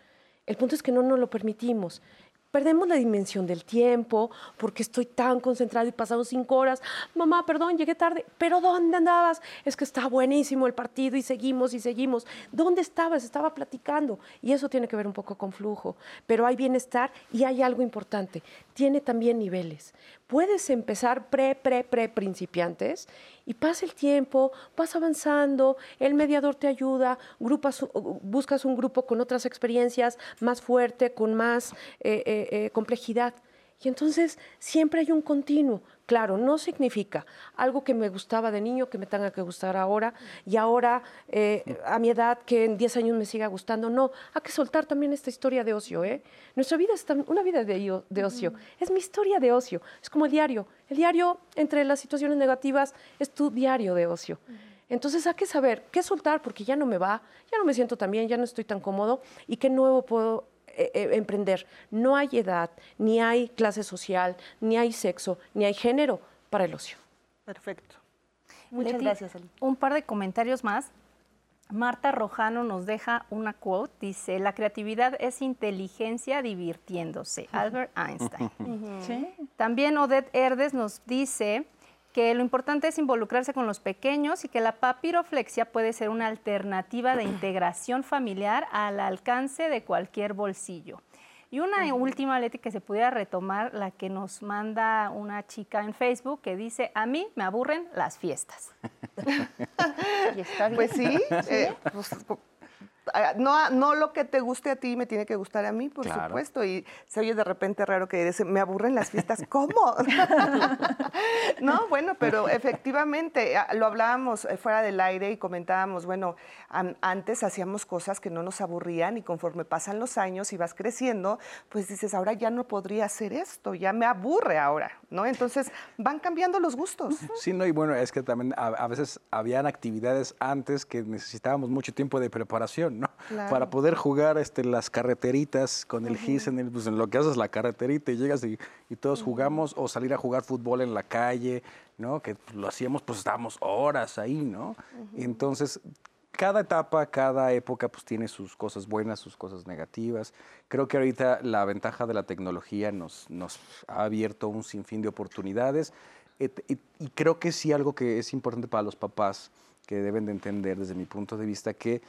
El punto es que no nos lo permitimos perdemos la dimensión del tiempo, porque estoy tan concentrado y pasado cinco horas, mamá, perdón, llegué tarde, pero ¿dónde andabas? Es que está buenísimo el partido y seguimos y seguimos. ¿Dónde estabas? Estaba platicando. Y eso tiene que ver un poco con flujo, pero hay bienestar y hay algo importante, tiene también niveles. Puedes empezar pre, pre, pre principiantes y pasa el tiempo, vas avanzando, el mediador te ayuda, buscas un grupo con otras experiencias más fuerte, con más eh, eh, eh, complejidad. Y entonces siempre hay un continuo. Claro, no significa algo que me gustaba de niño que me tenga que gustar ahora y ahora a mi edad que en 10 años me siga gustando. No, hay que soltar también esta historia de ocio. ¿eh? Nuestra vida es una vida de, de ocio. Es mi historia de ocio. Es como el diario. El diario, entre las situaciones negativas, es tu diario de ocio. Entonces hay que saber qué soltar porque ya no me va, ya no me siento tan bien, ya no estoy tan cómodo y qué nuevo puedo eh, eh, emprender. No hay edad, ni hay clase social, ni hay sexo, ni hay género para el ocio. Perfecto. Muchas gracias, Un par de comentarios más. Marta Rojano nos deja una quote, dice, la creatividad es inteligencia divirtiéndose, *laughs* Albert Einstein. También Odette Herdes nos dice que lo importante es involucrarse con los pequeños y que la papiroflexia puede ser una alternativa de integración familiar al alcance de cualquier bolsillo. Y una última, Leti, que se pudiera retomar, la que nos manda una chica en Facebook que dice, a mí me aburren las fiestas. *laughs* *laughs* Pues *laughs* sí, eh, pues, no, no lo que te guste a ti me tiene que gustar a mí, por supuesto. Y se oye de repente raro que dice, me aburren las fiestas. ¿Cómo? *laughs* no, bueno, pero efectivamente, lo hablábamos eh, fuera del aire y comentábamos, bueno, antes hacíamos cosas que no nos aburrían y conforme pasan los años y vas creciendo, pues dices, ahora ya no podría hacer esto, ya me aburre ahora, ¿no? Entonces van cambiando los gustos. Sí, no, y bueno, es que también a, a veces habían actividades antes que necesitábamos mucho tiempo de preparación. *laughs* Para poder jugar este, las carreteritas con el GIS en, el, pues, en lo que haces la carreterita y llegas y, todos jugamos, o salir a jugar fútbol en la calle, ¿no? Que lo hacíamos, pues estábamos horas ahí, ¿no? entonces, cada etapa, cada época, pues tiene sus cosas buenas, sus cosas negativas. Creo que ahorita la ventaja de la tecnología nos, nos ha abierto un sinfín de oportunidades. y creo que sí algo que es importante para los papás, que deben de entender desde mi punto de vista, que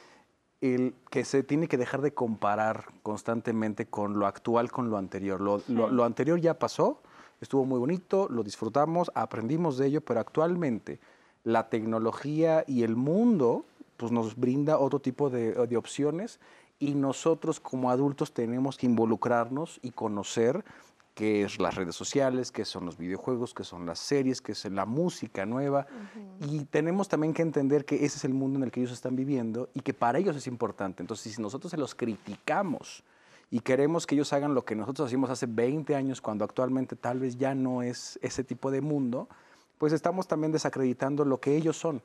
el que se tiene que dejar de comparar constantemente con lo actual, con lo anterior. Lo, anterior ya pasó, estuvo muy bonito, lo disfrutamos, aprendimos de ello, pero actualmente la tecnología y el mundo pues, nos brinda otro tipo de, de opciones y nosotros como adultos tenemos que involucrarnos y conocer qué es las redes sociales, qué son los videojuegos, qué son las series, qué es la música nueva. Y tenemos también que entender que ese es el mundo en el que ellos están viviendo y que para ellos es importante. Entonces, si nosotros se los criticamos y queremos que ellos hagan lo que nosotros hacíamos hace 20 años, cuando actualmente tal vez ya no es ese tipo de mundo, pues estamos también desacreditando lo que ellos son.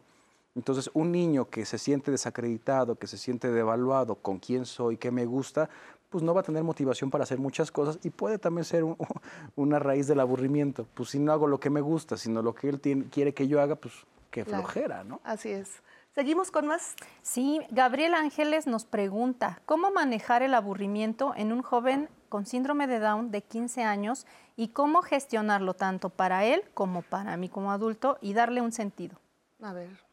Entonces, un niño que se siente desacreditado, que se siente devaluado con quién soy, qué me gusta, pues no va a tener motivación para hacer muchas cosas y puede también ser *laughs* una raíz del aburrimiento. Pues si no hago lo que me gusta, sino lo que él quiere que yo haga, pues qué flojera, ¿no? Así es. ¿Seguimos con más? Sí, Gabriel Ángeles nos pregunta, ¿cómo manejar el aburrimiento en un joven con síndrome de Down de 15 años y cómo gestionarlo tanto para él como para mí como adulto y darle un sentido? A ver.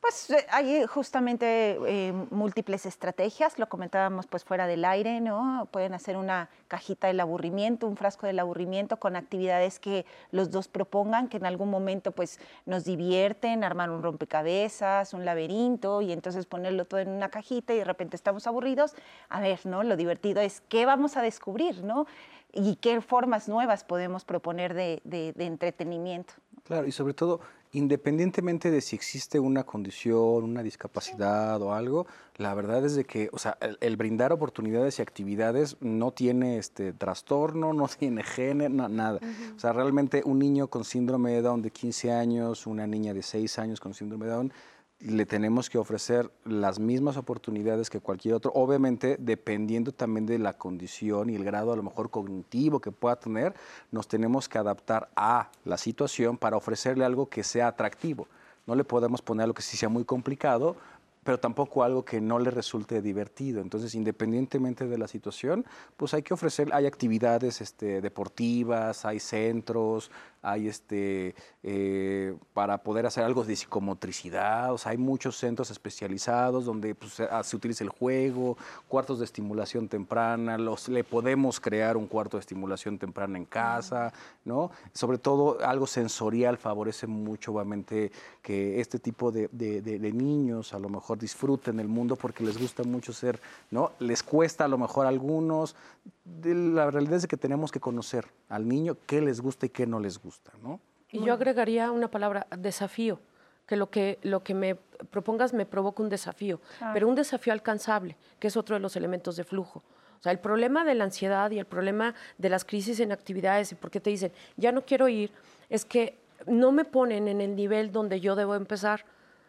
Pues eh, hay justamente eh, múltiples estrategias, lo comentábamos pues fuera del aire, ¿no? Pueden hacer una cajita del aburrimiento, un frasco del aburrimiento con actividades que los dos propongan, que en algún momento pues nos divierten, armar un rompecabezas, un laberinto y entonces ponerlo todo en una cajita y de repente estamos aburridos. A ver, ¿no? Lo divertido es qué vamos a descubrir, ¿no? Y qué formas nuevas podemos proponer de, de entretenimiento. Claro, y sobre todo independientemente de si existe una condición, una discapacidad o algo, la verdad es de que, o sea, el, brindar oportunidades y actividades no tiene este trastorno, *laughs* no tiene género, nada. O sea, realmente un niño con síndrome de Down de 15 años, una niña de 6 años con síndrome de Down, le tenemos que ofrecer las mismas oportunidades que cualquier otro, obviamente dependiendo también de la condición y el grado a lo mejor cognitivo que pueda tener, nos tenemos que adaptar a la situación para ofrecerle algo que sea atractivo. No le podemos poner algo que sí sea muy complicado, pero tampoco algo que no le resulte divertido. Entonces, independientemente de la situación, pues hay que ofrecer, hay actividades este, deportivas, hay centros, hay este, eh, para poder hacer algo de psicomotricidad, hay muchos centros especializados donde pues, se, ah, utiliza el juego, cuartos de estimulación temprana, los, le podemos crear un cuarto de estimulación temprana en casa, ¿no? Sobre todo algo sensorial favorece mucho, obviamente, que este tipo de, de niños a lo mejor disfruten el mundo porque les gusta mucho ser, ¿no? Les cuesta a lo mejor a algunos, la realidad es que tenemos que conocer al niño qué les gusta y qué no les gusta, ¿no? Y yo agregaría una palabra, desafío, que lo que, lo que me propongas me provoca un desafío, pero un desafío alcanzable, que es otro de los elementos de flujo. O sea, el problema de la ansiedad y el problema de las crisis en actividades y por qué te dicen, ya no quiero ir, es que no me ponen en el nivel donde yo debo empezar.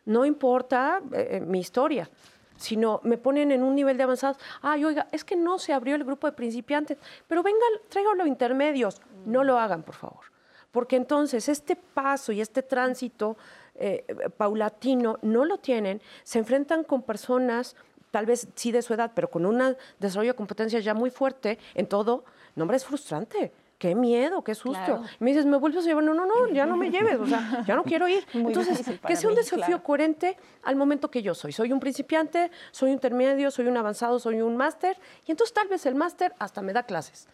No importa eh, eh, mi historia, sino me ponen en un nivel de avanzados. Ay, oiga, es que no se abrió el grupo de principiantes, pero vengan, tráiganlo intermedios. No lo hagan, por favor. Porque entonces este paso y este tránsito eh, paulatino no lo tienen, se enfrentan con personas tal vez sí de su edad, pero con un desarrollo de competencias ya muy fuerte en todo, no, hombre, es frustrante qué miedo, qué susto. me dices, ¿me vuelves a llevar? No, no, no, ya no me *laughs* lleves, o sea, ya no quiero ir. *laughs* Entonces, que sea un desafío coherente al momento que yo soy. Soy un principiante, soy un intermedio, soy un avanzado, soy un máster, y entonces tal vez el máster hasta me da clases.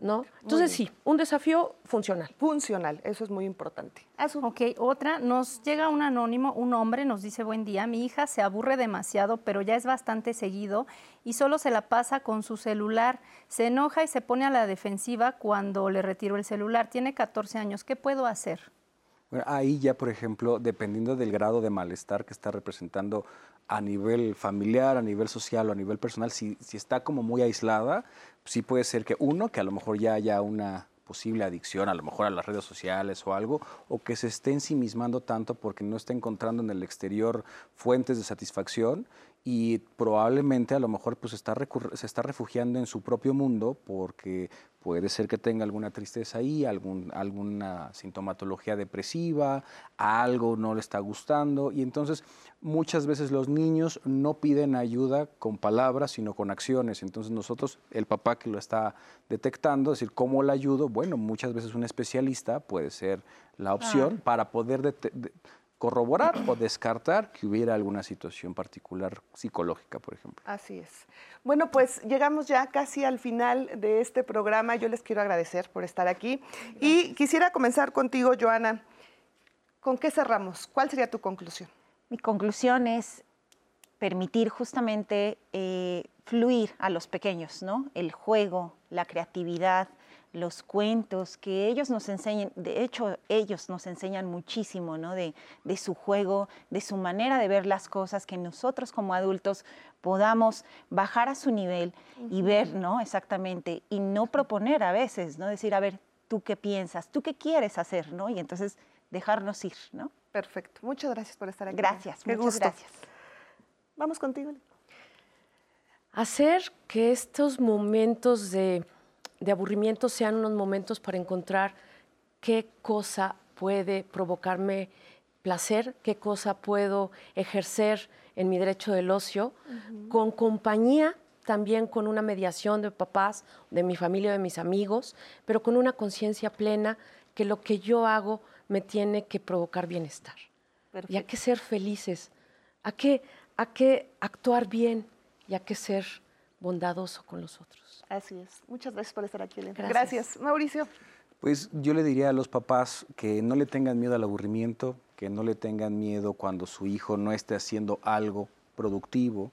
¿no? Entonces sí, un desafío funcional. Funcional, eso es muy importante. Ok, otra, nos llega un anónimo, un hombre nos dice, buen día, mi hija se aburre demasiado, pero ya es bastante seguido y solo se la pasa con su celular. Se enoja y se pone a la defensiva cuando le retiro el celular. Tiene 14 años, ¿qué puedo hacer? Ahí ya, por ejemplo, dependiendo del grado de malestar que está representando a nivel familiar, a nivel social o a nivel personal, si, si está como muy aislada, sí puede ser que uno, que a lo mejor ya haya una posible adicción, a lo mejor a las redes sociales o algo, o que se esté ensimismando tanto porque no está encontrando en el exterior fuentes de satisfacción y probablemente a lo mejor pues está se está refugiando en su propio mundo porque puede ser que tenga alguna tristeza ahí, algún, alguna sintomatología depresiva, algo no le está gustando y entonces muchas veces los niños no piden ayuda con palabras, sino con acciones. Entonces nosotros, el papá que lo está detectando, es decir, ¿cómo le ayudo? Bueno, muchas veces un especialista puede ser la opción para poder corroborar o descartar que hubiera alguna situación particular psicológica, por ejemplo. Así es. Bueno, pues llegamos ya casi al final de este programa. Yo les quiero agradecer por estar aquí. Y quisiera comenzar contigo, Joana. ¿Con qué cerramos? ¿Cuál sería tu conclusión? Mi conclusión es permitir justamente eh, fluir a los pequeños, ¿no? El juego, la creatividad, los cuentos, que ellos nos enseñen, de hecho ellos nos enseñan muchísimo, ¿no? De, su juego, de su manera de ver las cosas, que nosotros como adultos podamos bajar a su nivel y ver, ¿no? Exactamente, y no proponer a veces, ¿no? Decir, a ver, ¿tú qué piensas? ¿Tú qué quieres hacer? ¿no? Y entonces dejarnos ir, ¿no? Perfecto. Muchas gracias por estar aquí. Gracias, muchas gracias. Vamos contigo. Hacer que estos momentos de de aburrimiento sean unos momentos para encontrar qué cosa puede provocarme placer, qué cosa puedo ejercer en mi derecho del ocio, con compañía, también con una mediación de papás, de mi familia, de mis amigos, pero con una conciencia plena que lo que yo hago me tiene que provocar bienestar. Y hay que ser felices, hay que, hay que actuar bien y hay que ser bondadoso con los otros. Así es. Muchas gracias por estar aquí, Elena. Gracias. Mauricio. Pues yo le diría a los papás que no le tengan miedo al aburrimiento, que no le tengan miedo cuando su hijo no esté haciendo algo productivo,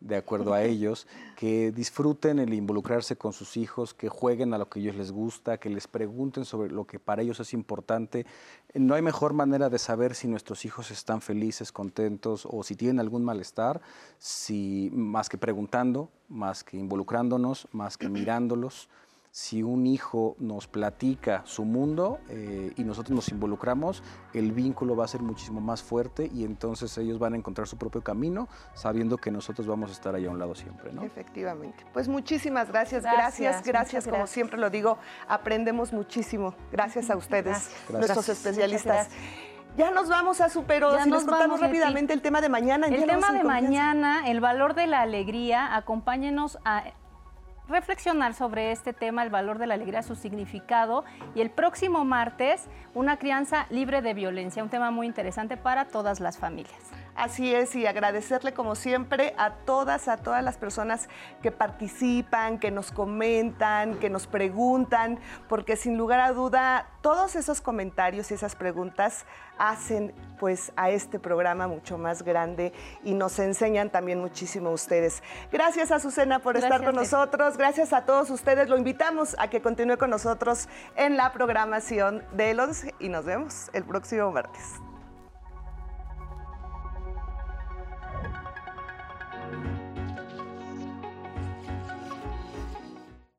de acuerdo a ellos, que disfruten el involucrarse con sus hijos, que jueguen a lo que a ellos les gusta, que les pregunten sobre lo que para ellos es importante. No hay mejor manera de saber si nuestros hijos están felices, contentos o si tienen algún malestar, si, más que preguntando, más que involucrándonos, más que mirándolos si un hijo nos platica su mundo eh, y nosotros nos involucramos, el vínculo va a ser muchísimo más fuerte y entonces ellos van a encontrar su propio camino sabiendo que nosotros vamos a estar ahí a un lado siempre. ¿no? Efectivamente. Pues muchísimas gracias, gracias, gracias. Como siempre lo digo, aprendemos muchísimo. Gracias a ustedes, nuestros especialistas. Ya nos vamos a Supero. Si nos, contamos rápidamente el tema de mañana. el tema de mañana, el valor de la alegría. Acompáñenos a reflexionar sobre este tema, el valor de la alegría, su significado y el próximo martes una crianza libre de violencia, un tema muy interesante para todas las familias. Así es, y agradecerle como siempre a todas, a todas las personas que participan, que nos comentan, que nos preguntan, porque sin lugar a duda todos esos comentarios y esas preguntas hacen pues a este programa mucho más grande y nos enseñan también muchísimo a ustedes. Gracias a Susana por estar con nosotros, gracias a todos ustedes, lo invitamos a que continúe con nosotros en la programación de 11 y nos vemos el próximo martes.